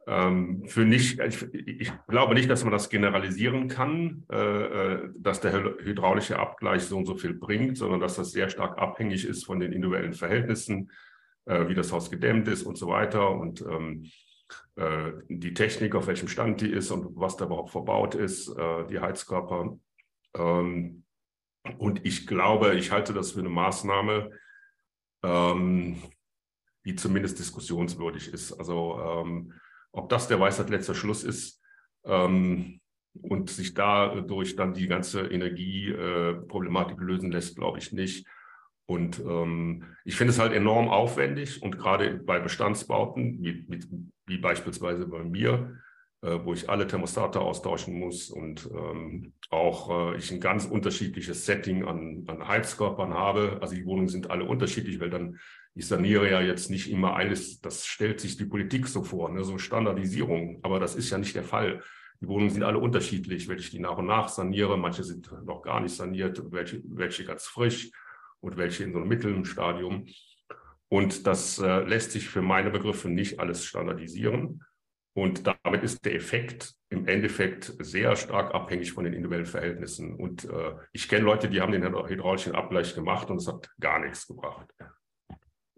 für nicht, ich, glaube nicht, dass man das generalisieren kann, äh, äh, dass der hydraulische Abgleich so und so viel bringt, sondern dass das sehr stark abhängig ist von den individuellen Verhältnissen äh, wie das Haus gedämmt ist und so weiter und ähm, äh, die Technik, auf welchem Stand die ist und was da überhaupt verbaut ist, die Heizkörper. Ähm, und ich glaube, ich halte das für eine Maßnahme, ähm, die zumindest diskussionswürdig ist. Also ähm, ob das der Weisheit letzter Schluss ist ähm, und sich dadurch dann die ganze Energieproblematik äh, lösen lässt, glaube ich nicht. Und ähm, ich finde es halt enorm aufwendig und gerade bei Bestandsbauten, wie, wie, wie beispielsweise bei mir, äh, wo ich alle Thermostate austauschen muss und ähm, auch äh, ich ein ganz unterschiedliches Setting an, an Heizkörpern habe. Also die Wohnungen sind alle unterschiedlich, weil dann ich saniere ja jetzt nicht immer alles, das stellt sich die Politik so vor, ne, so Standardisierung, aber das ist ja nicht der Fall. Die Wohnungen sind alle unterschiedlich, welche ich die nach und nach saniere. Manche sind noch gar nicht saniert, welche, welche ganz frisch und welche in so einem mittleren Stadium. Und das äh, lässt sich für meine Begriffe nicht alles standardisieren. Und damit ist der Effekt im Endeffekt sehr stark abhängig von den individuellen Verhältnissen. Und äh, ich kenne Leute, die haben den hydraulischen Abgleich gemacht und es hat gar nichts gebracht.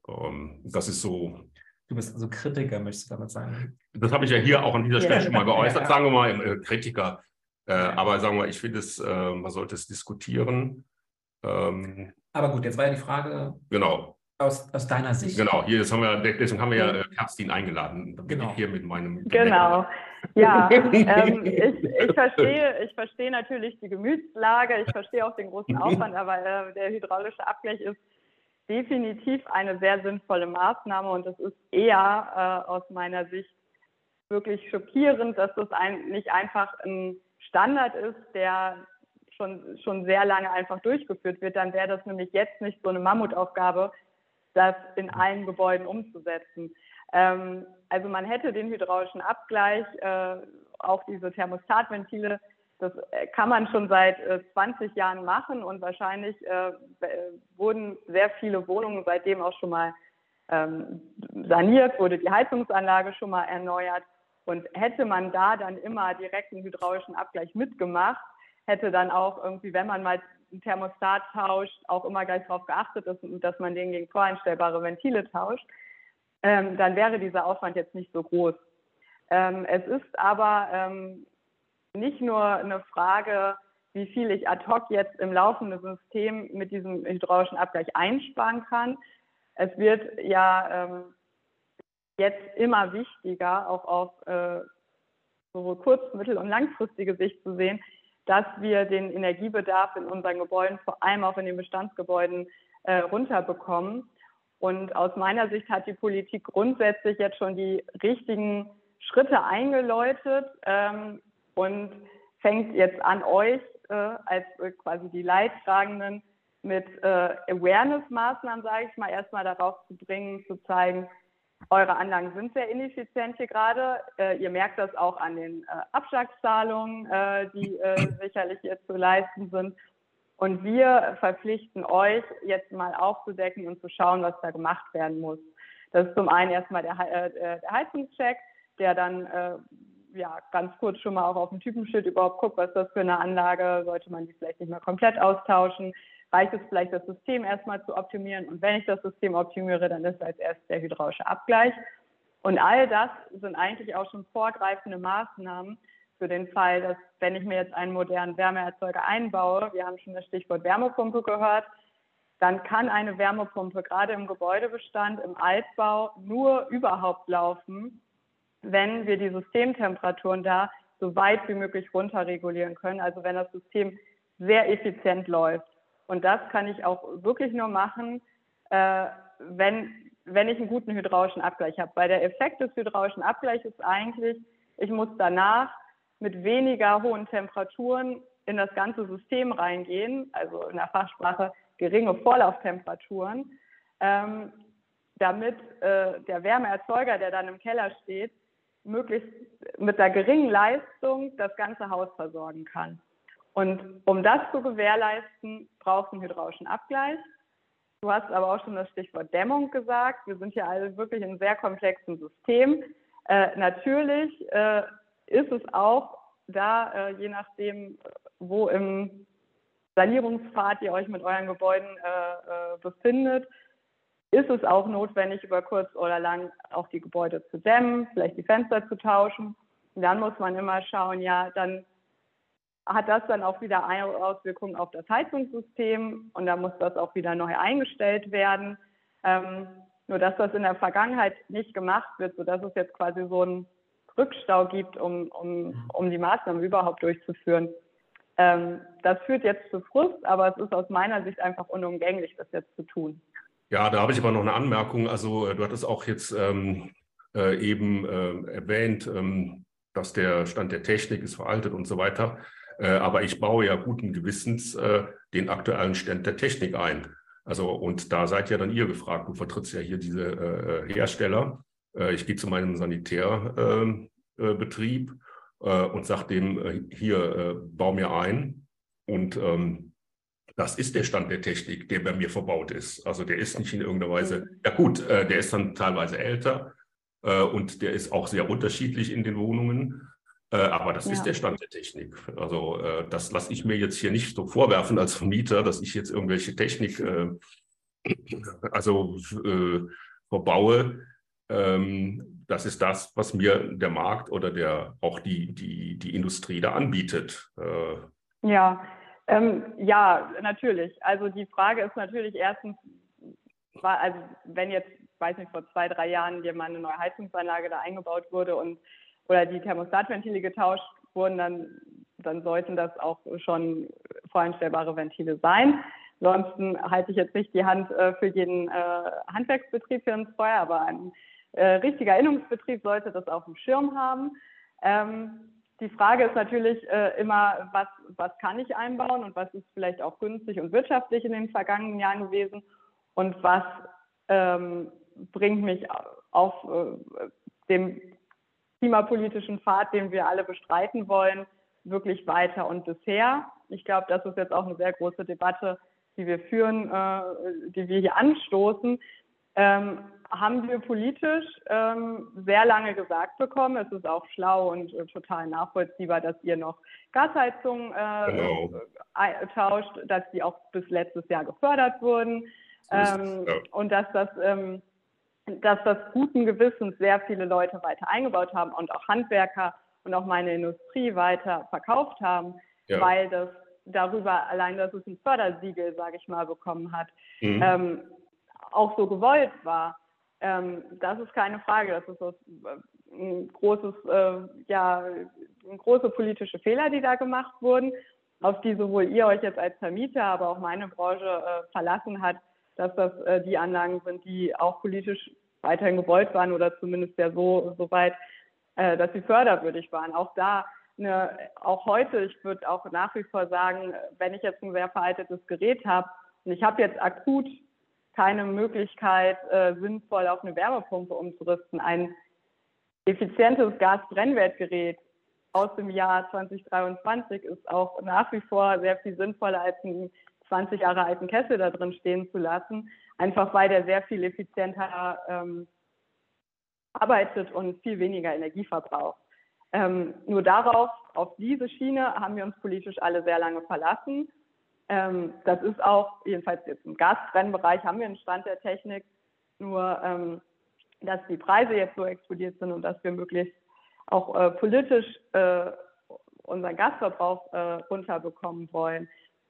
Ähm, das ist so. Du bist also Kritiker, möchtest du damit sagen? Das habe ich ja hier auch an dieser Stelle ja. schon mal geäußert, sagen wir mal, äh, Kritiker. Äh, aber sagen wir, ich finde es, äh, man sollte es diskutieren. Ähm, aber gut, jetzt war ja die Frage. Genau. Aus, aus deiner Sicht. Genau, hier das haben wir, deswegen haben wir ja äh, Kerstin eingeladen. Da bin genau. ich hier mit meinem. Genau. Ja, ähm, ich, ich, verstehe, ich verstehe natürlich die Gemütslage, ich verstehe auch den großen Aufwand, aber äh, der hydraulische Abgleich ist definitiv eine sehr sinnvolle Maßnahme und es ist eher äh, aus meiner Sicht wirklich schockierend, dass das ein, nicht einfach ein Standard ist, der schon, schon sehr lange einfach durchgeführt wird. Dann wäre das nämlich jetzt nicht so eine Mammutaufgabe, das in allen Gebäuden umzusetzen. Ähm, also man hätte den hydraulischen Abgleich, äh, auch diese Thermostatventile, das äh, kann man schon seit äh, 20 Jahren machen und wahrscheinlich äh, wurden sehr viele Wohnungen seitdem auch schon mal ähm, saniert, wurde die Heizungsanlage schon mal erneuert. Und hätte man da dann immer direkt einen hydraulischen Abgleich mitgemacht, hätte dann auch irgendwie, wenn man mal einen Thermostat tauscht, auch immer gleich darauf geachtet, dass, dass man den gegen voreinstellbare Ventile tauscht, ähm, dann wäre dieser Aufwand jetzt nicht so groß. Ähm, es ist aber ähm, nicht nur eine Frage, wie viel ich ad hoc jetzt im laufenden System mit diesem hydraulischen Abgleich einsparen kann. Es wird ja ähm, jetzt immer wichtiger, auch auf äh, sowohl kurz-, mittel- und langfristige Sicht zu sehen, dass wir den Energiebedarf in unseren Gebäuden, vor allem auch in den Bestandsgebäuden, äh, runterbekommen. Und aus meiner Sicht hat die Politik grundsätzlich jetzt schon die richtigen Schritte eingeläutet ähm, und fängt jetzt an, euch äh, als äh, quasi die Leidtragenden mit äh, Awareness-Maßnahmen, sage ich mal, erstmal darauf zu bringen, zu zeigen, eure Anlagen sind sehr ineffizient hier gerade. Äh, ihr merkt das auch an den äh, Abschlagszahlungen, äh, die sicherlich jetzt zu leisten sind. Und wir verpflichten euch, jetzt mal aufzudecken und zu schauen, was da gemacht werden muss. Das ist zum einen erstmal der, der Heizungscheck, der dann ja, ganz kurz schon mal auch auf dem Typenschild überhaupt guckt, was das für eine Anlage, sollte man die vielleicht nicht mehr komplett austauschen reicht es vielleicht, das System erstmal zu optimieren. Und wenn ich das System optimiere, dann ist als erstes der hydraulische Abgleich. Und all das sind eigentlich auch schon vorgreifende Maßnahmen für den Fall, dass wenn ich mir jetzt einen modernen Wärmeerzeuger einbaue, wir haben schon das Stichwort Wärmepumpe gehört, dann kann eine Wärmepumpe gerade im Gebäudebestand, im Altbau nur überhaupt laufen, wenn wir die Systemtemperaturen da so weit wie möglich runterregulieren können. Also wenn das System sehr effizient läuft. Und das kann ich auch wirklich nur machen, äh, wenn, wenn ich einen guten hydraulischen Abgleich habe. Weil der Effekt des hydraulischen Abgleichs ist eigentlich, ich muss danach mit weniger hohen Temperaturen in das ganze System reingehen, also in der Fachsprache geringe Vorlauftemperaturen, ähm, damit äh, der Wärmeerzeuger, der dann im Keller steht, möglichst mit der geringen Leistung das ganze Haus versorgen kann. Und um das zu gewährleisten, braucht es einen hydraulischen Abgleich. Du hast aber auch schon das Stichwort Dämmung gesagt. Wir sind ja alle wirklich in einem sehr komplexen System. Äh, natürlich äh, ist es auch da, äh, je nachdem, wo im Sanierungspfad ihr euch mit euren Gebäuden äh, äh, befindet, ist es auch notwendig, über kurz oder lang auch die Gebäude zu dämmen, vielleicht die Fenster zu tauschen. Und dann muss man immer schauen, ja, dann hat das dann auch wieder Auswirkungen auf das Heizungssystem und da muss das auch wieder neu eingestellt werden. Ähm, nur dass das in der Vergangenheit nicht gemacht wird, sodass es jetzt quasi so einen Rückstau gibt, um, um, um die Maßnahmen überhaupt durchzuführen. Ähm, das führt jetzt zu Frust, aber es ist aus meiner Sicht einfach unumgänglich, das jetzt zu tun. Ja, da habe ich aber noch eine Anmerkung. Also äh, du hattest auch jetzt ähm, äh, eben äh, erwähnt, ähm, dass der Stand der Technik ist veraltet und so weiter. Äh, aber ich baue ja guten Gewissens äh, den aktuellen Stand der Technik ein. Also und da seid ja dann ihr gefragt. Du vertrittst ja hier diese äh, Hersteller. ich gehe zu meinem Sanitärbetrieb und sage dem hier bau mir ein und ähm, das ist der Stand der Technik, der bei mir verbaut ist. Also der ist nicht in irgendeiner Weise, mhm. ja gut, äh, der ist dann teilweise älter äh, und der ist auch sehr unterschiedlich in den Wohnungen. Äh, aber das ja. ist der Stand der Technik. Also äh, das lasse ich mir jetzt hier nicht so vorwerfen als Vermieter, dass ich jetzt irgendwelche Technik äh, also äh, verbaue. Ähm, das ist das, was mir der Markt oder der auch die, die, die Industrie da anbietet. ja, ähm, ja, natürlich. Also die Frage ist natürlich erstens, war, also wenn jetzt, weiß nicht, vor zwei, drei Jahren hier mal eine neue Heizungsanlage da eingebaut wurde und oder die Thermostatventile getauscht wurden, dann, dann sollten das auch schon voreinstellbare Ventile sein. Ansonsten halte ich jetzt nicht die Hand äh, für jeden äh, Handwerksbetrieb für ins Feuer, aber ein äh, richtiger Innungsbetrieb sollte das auf dem Schirm haben. Ähm, die Frage ist natürlich äh, immer, was, was kann ich einbauen und was ist vielleicht auch günstig und wirtschaftlich in den vergangenen Jahren gewesen und was ähm, bringt mich auf äh, dem klimapolitischen Pfad, den wir alle bestreiten wollen, wirklich weiter und bisher. Ich glaube, das ist jetzt auch eine sehr große Debatte, die wir führen, äh, die wir hier anstoßen. Ähm, haben wir politisch ähm, sehr lange gesagt bekommen. Es ist auch schlau und äh, total nachvollziehbar, dass ihr noch Gasheizungen äh, genau. äh, tauscht, dass die auch bis letztes Jahr gefördert wurden ähm, ja. und dass das, ähm, dass das guten Gewissens sehr viele Leute weiter eingebaut haben und auch Handwerker und auch meine Industrie weiter verkauft haben, ja. weil das darüber allein, dass es ein Fördersiegel, sage ich mal, bekommen hat, mhm. ähm, auch so gewollt war. Ähm, das ist keine Frage. Das ist äh, ein großes, äh, ja, große politische Fehler, die da gemacht wurden, auf die sowohl ihr euch jetzt als Vermieter, aber auch meine Branche äh, verlassen hat, dass das äh, die Anlagen sind, die auch politisch weiterhin gewollt waren oder zumindest ja so, so weit, äh, dass sie förderwürdig waren. Auch da, eine, auch heute, ich würde auch nach wie vor sagen, wenn ich jetzt ein sehr veraltetes Gerät habe und ich habe jetzt akut keine Möglichkeit, äh, sinnvoll auf eine Wärmepumpe umzurüsten. Ein effizientes Gasbrennwertgerät aus dem Jahr 2023 ist auch nach wie vor sehr viel sinnvoller als einen 20 Jahre alten Kessel da drin stehen zu lassen, einfach weil der sehr viel effizienter ähm, arbeitet und viel weniger Energie verbraucht. Ähm, nur darauf, auf diese Schiene haben wir uns politisch alle sehr lange verlassen ähm, das ist auch, jedenfalls jetzt im Gasbrennbereich haben wir einen Stand der Technik, nur ähm, dass die Preise jetzt so explodiert sind und dass wir möglichst auch äh, politisch äh, unseren Gasverbrauch äh, runterbekommen wollen.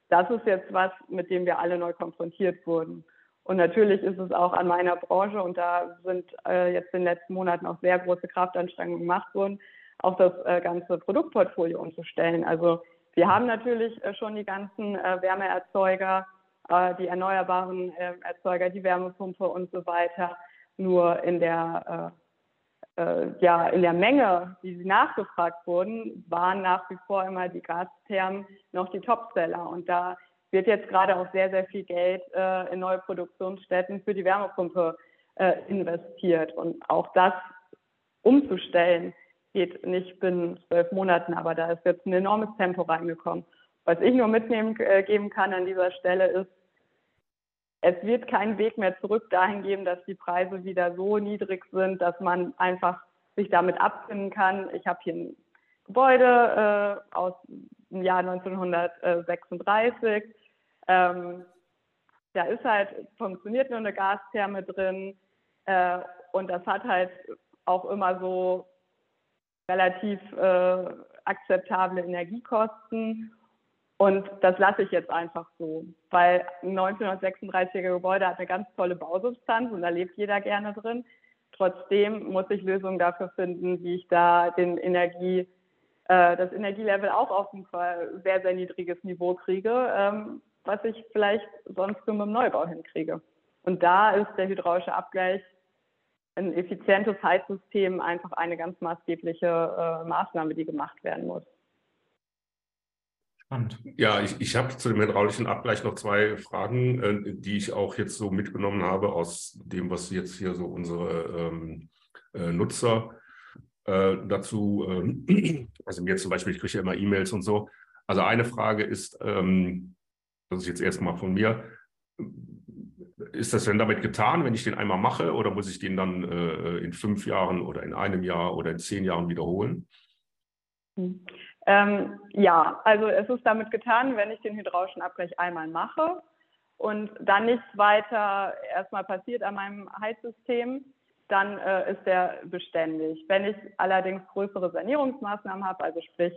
Das ist jetzt was, mit dem wir alle neu konfrontiert wurden. Und natürlich ist es auch an meiner Branche, und da sind äh, jetzt in den letzten Monaten auch sehr große Kraftanstrengungen gemacht worden, auch das äh, ganze Produktportfolio umzustellen. Also wir haben natürlich äh, schon die ganzen äh, Wärmeerzeuger, äh, die erneuerbaren Erzeuger, die Wärmepumpe und so weiter. Nur in der, ja, in der Menge, wie sie nachgefragt wurden, waren nach wie vor immer die Gasthermen noch die Topseller. Und da wird jetzt gerade auch sehr, sehr viel Geld in neue Produktionsstätten für die Wärmepumpe investiert. Und auch das umzustellen, geht nicht binnen zwölf Monaten, aber da ist jetzt ein enormes Tempo reingekommen. Was ich nur mitnehmen äh, geben kann an dieser Stelle ist, es wird keinen Weg mehr zurück dahin geben, dass die Preise wieder so niedrig sind, dass man einfach sich damit abfinden kann. Ich habe hier ein Gebäude äh, aus dem Jahr 1936. Ähm, da ist halt, funktioniert nur eine Gastherme drin äh, und das hat halt auch immer so relativ äh, akzeptable Energiekosten. Und das lasse ich jetzt einfach so, weil ein 1936er Gebäude hat eine ganz tolle Bausubstanz und da lebt jeder gerne drin. Trotzdem muss ich Lösungen dafür finden, wie ich da den Energie, äh, das Energielevel auch auf ein sehr, sehr niedriges Niveau kriege, ähm, was ich vielleicht sonst nur mit dem Neubau hinkriege. Und da ist der hydraulische Abgleich ein effizientes Heizsystem einfach eine ganz maßgebliche äh, Maßnahme, die gemacht werden muss. Spannend. Ja, ich, ich habe zu dem hydraulischen Abgleich noch zwei Fragen, äh, die ich auch jetzt so mitgenommen habe aus dem, was jetzt hier so unsere ähm, äh, Nutzer äh, dazu, äh, also mir zum Beispiel, ich kriege ja immer E-Mails und so. Also eine Frage ist, ähm, das ist jetzt erstmal von mir, ist das denn damit getan, wenn ich den einmal mache oder muss ich den dann äh, in fünf Jahren oder in einem Jahr oder in zehn Jahren wiederholen? Hm. Ähm, ja, also es ist damit getan, wenn ich den hydraulischen Abgleich einmal mache und dann nichts weiter erstmal passiert an meinem Heizsystem, dann äh, ist der beständig. Wenn ich allerdings größere Sanierungsmaßnahmen habe, also sprich,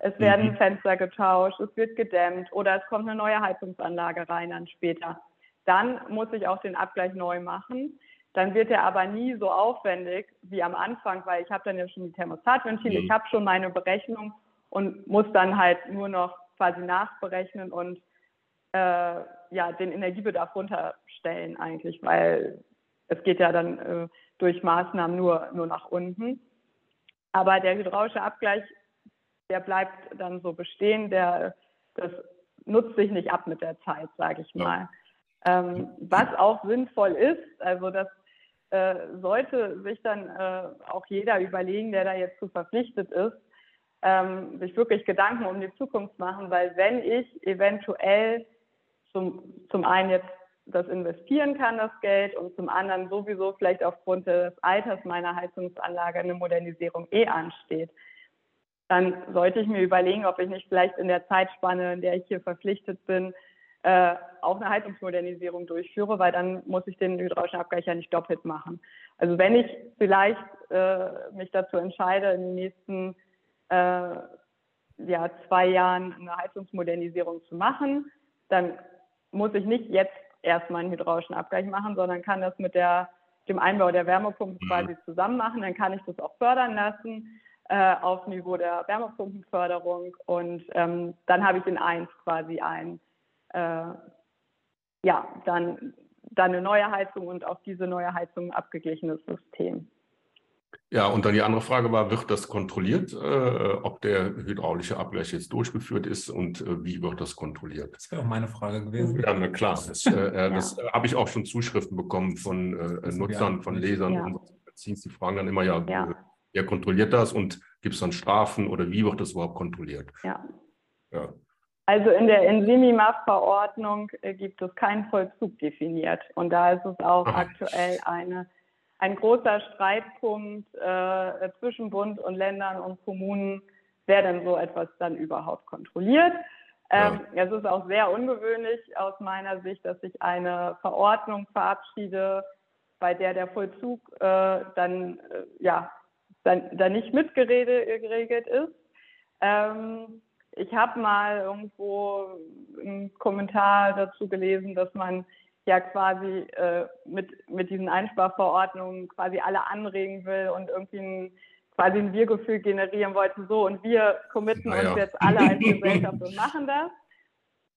es werden mhm. Fenster getauscht, es wird gedämmt oder es kommt eine neue Heizungsanlage rein dann später, dann muss ich auch den Abgleich neu machen. Dann wird er aber nie so aufwendig wie am Anfang, weil ich habe dann ja schon die Thermostatventile, mhm. ich habe schon meine Berechnung und muss dann halt nur noch quasi nachberechnen und äh, ja, den Energiebedarf runterstellen eigentlich, weil es geht ja dann äh, durch Maßnahmen nur, nur nach unten. Aber der hydraulische Abgleich, der bleibt dann so bestehen, der, das nutzt sich nicht ab mit der Zeit, sage ich mal. Ja. Ähm, was auch sinnvoll ist, also das äh, sollte sich dann äh, auch jeder überlegen, der da jetzt zu verpflichtet ist, ähm, sich wirklich Gedanken um die Zukunft machen, weil wenn ich eventuell zum, zum einen jetzt das investieren kann, das Geld, und zum anderen sowieso vielleicht aufgrund des Alters meiner Heizungsanlage eine Modernisierung eh ansteht, dann sollte ich mir überlegen, ob ich nicht vielleicht in der Zeitspanne, in der ich hier verpflichtet bin, äh, auch eine Heizungsmodernisierung durchführe, weil dann muss ich den hydraulischen Abgleich ja nicht doppelt machen. Also wenn ich vielleicht äh, mich dazu entscheide, in den nächsten äh, ja, zwei Jahren eine Heizungsmodernisierung zu machen, dann muss ich nicht jetzt erstmal einen hydraulischen Abgleich machen, sondern kann das mit der, dem Einbau der Wärmepumpe mhm. quasi zusammen machen. Dann kann ich das auch fördern lassen äh, auf Niveau der Wärmepumpenförderung und ähm, dann habe ich in eins quasi ein, äh, ja, dann, dann eine neue Heizung und auf diese neue Heizung ein abgeglichenes System. Ja, und dann die andere Frage war, wird das kontrolliert, äh, ob der hydraulische Abgleich jetzt durchgeführt ist und äh, wie wird das kontrolliert? Das wäre auch meine Frage gewesen. Ja, na klar. Das, äh, äh ja. das habe ich auch schon Zuschriften bekommen von äh, Nutzern, von Lesern ja. unseres Magazins. Die fragen dann immer, ja, ja. wer kontrolliert das und gibt es dann Strafen oder wie wird das überhaupt kontrolliert? Ja. ja. Also in der Insimimaf-Verordnung äh, gibt es keinen Vollzug definiert. Und da ist es auch aktuell eine ein großer Streitpunkt äh, zwischen Bund und Ländern und Kommunen, wer denn so etwas dann überhaupt kontrolliert. Ähm, ja. Es ist auch sehr ungewöhnlich aus meiner Sicht, dass ich eine Verordnung verabschiede, bei der der Vollzug äh, dann, äh, ja, dann, dann nicht mitgeregelt ist. Ähm, ich habe mal irgendwo einen Kommentar dazu gelesen, dass man ja quasi äh, mit, mit diesen Einsparverordnungen quasi alle anregen will und irgendwie ein, quasi ein Wir-Gefühl generieren wollte, so und wir committen naja. uns jetzt alle als Gesellschaft und machen das.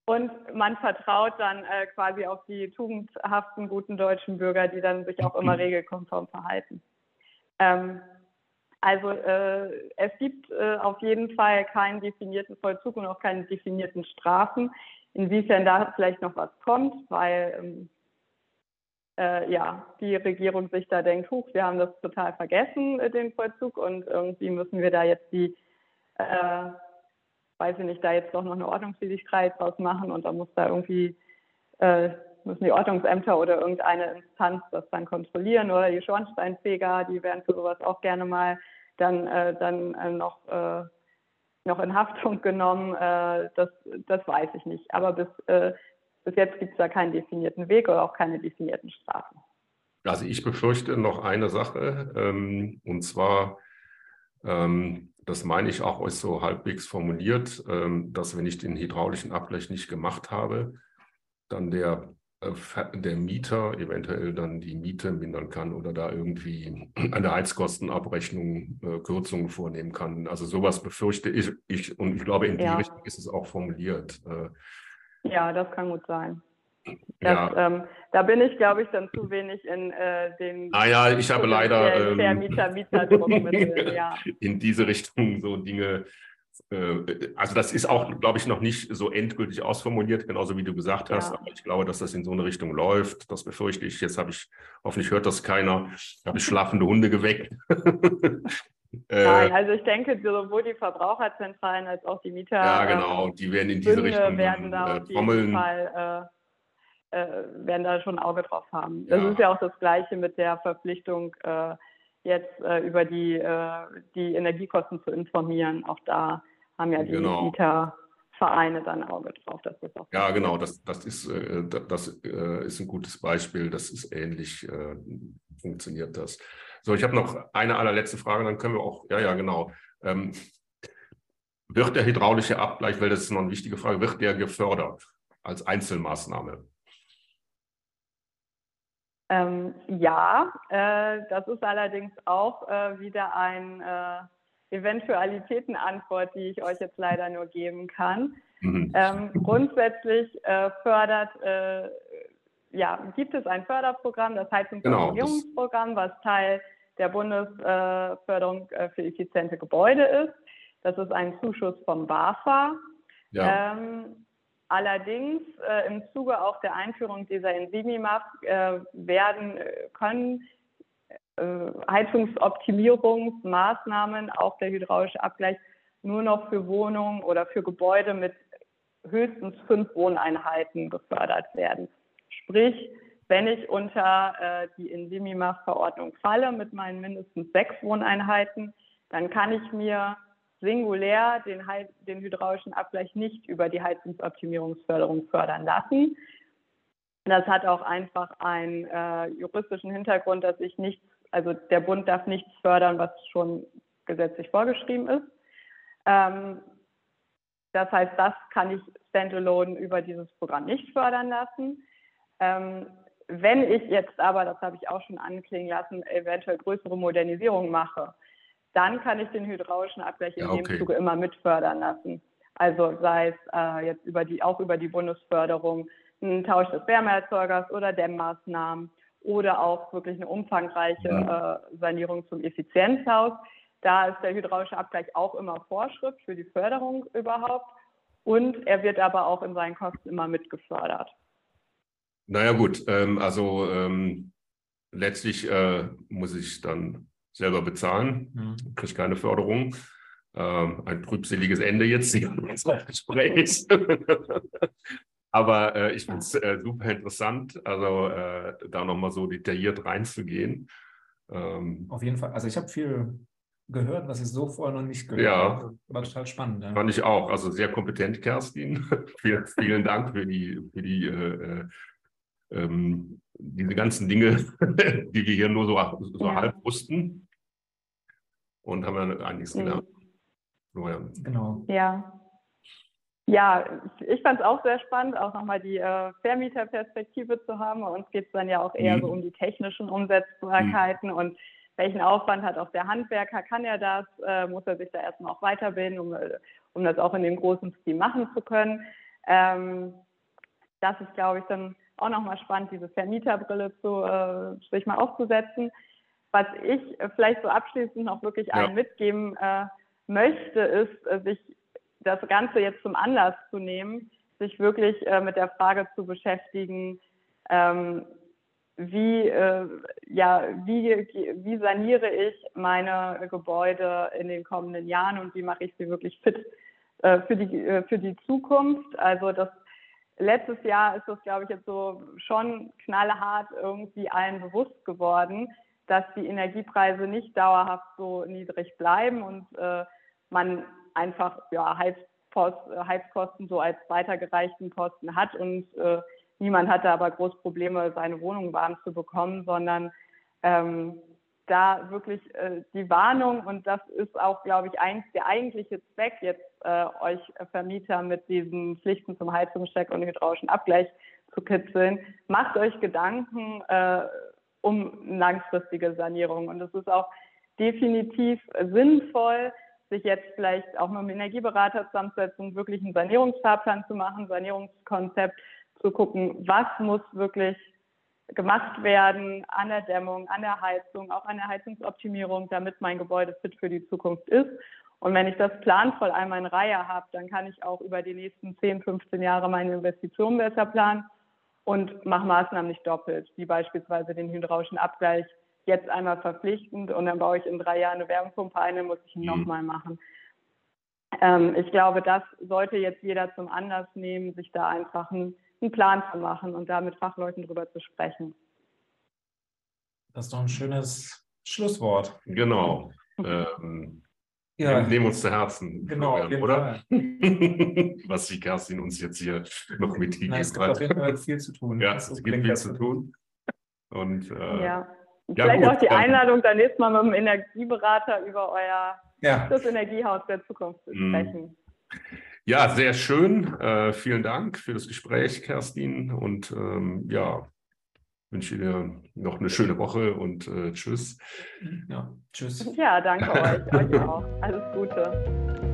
Und man vertraut dann äh, quasi auf die tugendhaften, guten deutschen Bürger, die dann sich auch immer regelkonform verhalten. Ähm, also äh, es gibt äh, auf jeden Fall keinen definierten Vollzug und auch keine definierten Strafen. Inwiefern da vielleicht noch was kommt, weil ähm, äh, ja, die Regierung sich da denkt, huch, wir haben das total vergessen, äh, den Vollzug, und irgendwie müssen wir da jetzt die, äh, weiß ich nicht, da jetzt doch noch eine Ordnungswidrigkeit draus machen und da muss da irgendwie, äh, müssen die Ordnungsämter oder irgendeine Instanz das dann kontrollieren oder die Schornsteinfeger, die werden für sowas auch gerne mal dann, äh, dann äh, noch noch in Haftung genommen, äh, das, das weiß ich nicht. Aber bis, äh, bis jetzt gibt es da keinen definierten Weg oder auch keine definierten Strafen. Also ich befürchte noch eine Sache, ähm, und zwar Ähm, das meine ich auch ist so halbwegs formuliert, ähm, dass wenn ich den hydraulischen Abgleich nicht gemacht habe, dann der, äh, der Mieter eventuell dann die Miete mindern kann oder da irgendwie an der Heizkostenabrechnung äh, Kürzungen vornehmen kann. Also sowas befürchte ich, ich und ich glaube, in die ja. Richtung ist es auch formuliert. Äh, ja, das kann gut sein. Das, ja. ähm, da bin ich, glaube ich, dann zu wenig in äh, den. Naja, ah ich habe leider ähm, Vermieter, Mieter mit, ja. in diese Richtung so Dinge. Äh, also das ist auch, glaube ich, noch nicht so endgültig ausformuliert, genauso wie du gesagt hast. Ja. Aber ich glaube, dass das in so eine Richtung läuft. Das befürchte ich. Jetzt habe ich, hoffentlich hört das keiner, habe ich schlafende Hunde geweckt. Äh, Nein, also ich denke, sowohl die Verbraucherzentralen als auch die Mieter. Ja, genau, die werden in diese Richtung werden da äh, jeden Fall äh, werden da schon ein Auge drauf haben. Das ja. ist ja auch das Gleiche mit der Verpflichtung, äh, jetzt äh, über die, äh, die Energiekosten zu informieren. Auch da haben ja die genau. Mietervereine dann ein Auge drauf. Das ist auch ja, genau, das, das, ist, äh, das äh, ist ein gutes Beispiel. Das ist ähnlich, funktioniert das. So, ich habe noch eine allerletzte Frage, dann können wir auch, ja, ja, genau. Ähm, wird der hydraulische Abgleich, weil das ist noch eine wichtige Frage, wird der gefördert als Einzelmaßnahme? Ähm, ja, äh, das ist allerdings auch äh, wieder eine äh, Eventualitätenantwort, die ich euch jetzt leider nur geben kann. Mhm. Ähm, grundsätzlich äh, fördert, äh, ja, gibt es ein Förderprogramm, das Heizungsoptimierungsprogramm, genau, was Teil der Bundesförderung äh, für effiziente Gebäude ist. Das ist ein Zuschuss vom BAFA. Ja. Ähm, Allerdings äh, im Zuge auch der Einführung dieser Enzymimap äh, werden äh, können äh, Heizungsoptimierungsmaßnahmen, auch der hydraulische Abgleich, nur noch für Wohnungen oder für Gebäude mit höchstens fünf Wohneinheiten gefördert werden. Sprich, wenn ich unter äh, die Enzymimap-Verordnung falle mit meinen mindestens sechs Wohneinheiten, dann kann ich mir singulär den, den hydraulischen Abgleich nicht über die Heizungsoptimierungsförderung fördern lassen. Das hat auch einfach einen äh, juristischen Hintergrund, dass ich nichts, also der Bund darf nichts fördern, was schon gesetzlich vorgeschrieben ist. Ähm, das heißt, das kann ich standalone über dieses Programm nicht fördern lassen. Ähm, wenn ich jetzt aber, das habe ich auch schon anklingen lassen, eventuell größere Modernisierungen mache, dann kann ich den hydraulischen Abgleich in ja, okay. dem Zuge immer mitfördern lassen. Also sei es äh, jetzt über die, auch über die Bundesförderung, ein Tausch des Wärmeerzeugers oder Dämmmaßnahmen oder auch wirklich eine umfangreiche ja. äh, Sanierung zum Effizienzhaus. Da ist der hydraulische Abgleich auch immer Vorschrift für die Förderung überhaupt. Und er wird aber auch in seinen Kosten immer mitgefördert. Naja gut, ähm, also ähm, letztlich äh, muss ich dann selber bezahlen, mhm. kriege keine Förderung. Ähm, ein trübseliges Ende jetzt des Gesprächs. Aber äh, ich finde es äh, super interessant, also äh, da nochmal so detailliert reinzugehen. Ähm, Auf jeden Fall. Also ich habe viel gehört, was ich so vorher noch nicht gehört ja, habe. War total spannend. Ja. Fand ich auch. Also sehr kompetent, Kerstin. vielen, vielen Dank für die, für die äh, äh ähm, diese ganzen Dinge, die wir hier nur so, so ja. halb wussten und haben ja einiges gelernt. Mhm. ja. Genau. Ja. Ja, ich fand es auch sehr spannend, auch nochmal die äh, Vermieterperspektive zu haben. Bei uns geht es dann ja auch eher mhm. so um die technischen Umsetzbarkeiten mhm. und welchen Aufwand hat auch der Handwerker, kann er das, äh, muss er sich da erstmal auch weiterbilden, um, äh, um das auch in dem großen Stil machen zu können. Ähm, das ist, glaube ich, dann auch nochmal spannend, diese Vermieterbrille zu, äh, sich mal aufzusetzen. Was ich äh, vielleicht so abschließend noch wirklich ja. allen mitgeben äh, möchte, ist, äh, sich das Ganze jetzt zum Anlass zu nehmen, sich wirklich äh, mit der Frage zu beschäftigen, ähm, wie, äh, ja, wie, wie saniere ich meine Gebäude in den kommenden Jahren und wie mache ich sie wirklich fit äh, für, die, äh, für die Zukunft. Also das letztes Jahr ist das, glaube ich, jetzt so schon knallhart irgendwie allen bewusst geworden, dass die Energiepreise nicht dauerhaft so niedrig bleiben und äh, man einfach ja, Heizpost, Heizkosten so als weitergereichten Kosten hat und äh, niemand hatte aber groß Probleme, seine Wohnung warm zu bekommen, sondern ähm, da wirklich äh, die Warnung. Und das ist auch, glaube ich, eigentlich der eigentliche Zweck, jetzt äh, euch Vermieter mit diesen Pflichten zum Heizungscheck und hydraulischen Abgleich zu kitzeln. Macht euch Gedanken äh, um langfristige Sanierung. Und es ist auch definitiv sinnvoll, sich jetzt vielleicht auch mit dem Energieberater zusammenzusetzen, wirklich einen Sanierungsfahrplan zu machen, Sanierungskonzept zu gucken, was muss wirklich gemacht werden an der Dämmung, an der Heizung, auch an der Heizungsoptimierung, damit mein Gebäude fit für die Zukunft ist. Und wenn ich das planvoll einmal in Reihe habe, dann kann ich auch über die nächsten 10, 15 Jahre meine Investitionen besser planen und mache Maßnahmen nicht doppelt, wie beispielsweise den hydraulischen Abgleich jetzt einmal verpflichtend und dann baue ich in drei Jahren eine Wärmepumpe ein, dann muss ich ihn mhm. nochmal machen. Ähm, ich glaube, das sollte jetzt jeder zum Anlass nehmen, sich da einfach einen, einen Plan zu machen und da mit Fachleuten drüber zu sprechen. Das ist doch ein schönes Schlusswort. Genau. ähm, ja. Nehmen uns zu Herzen, genau, Florian, oder? Was die Kerstin uns jetzt hier noch mitgegeben hat. Es gibt auf jeden Fall viel zu tun. Ja, es gibt viel zu tun. Und äh, ja. Vielleicht gut, auch die Einladung, dann nächstes Mal mit dem Energieberater über euer ja. das Energiehaus der Zukunft zu mhm. sprechen. Ja, sehr schön. Äh, vielen Dank für das Gespräch, Kerstin. Und ähm, ja, wünsche dir noch eine schöne Woche und äh, tschüss. Ja, tschüss. Ja, danke euch. euch auch. Alles Gute.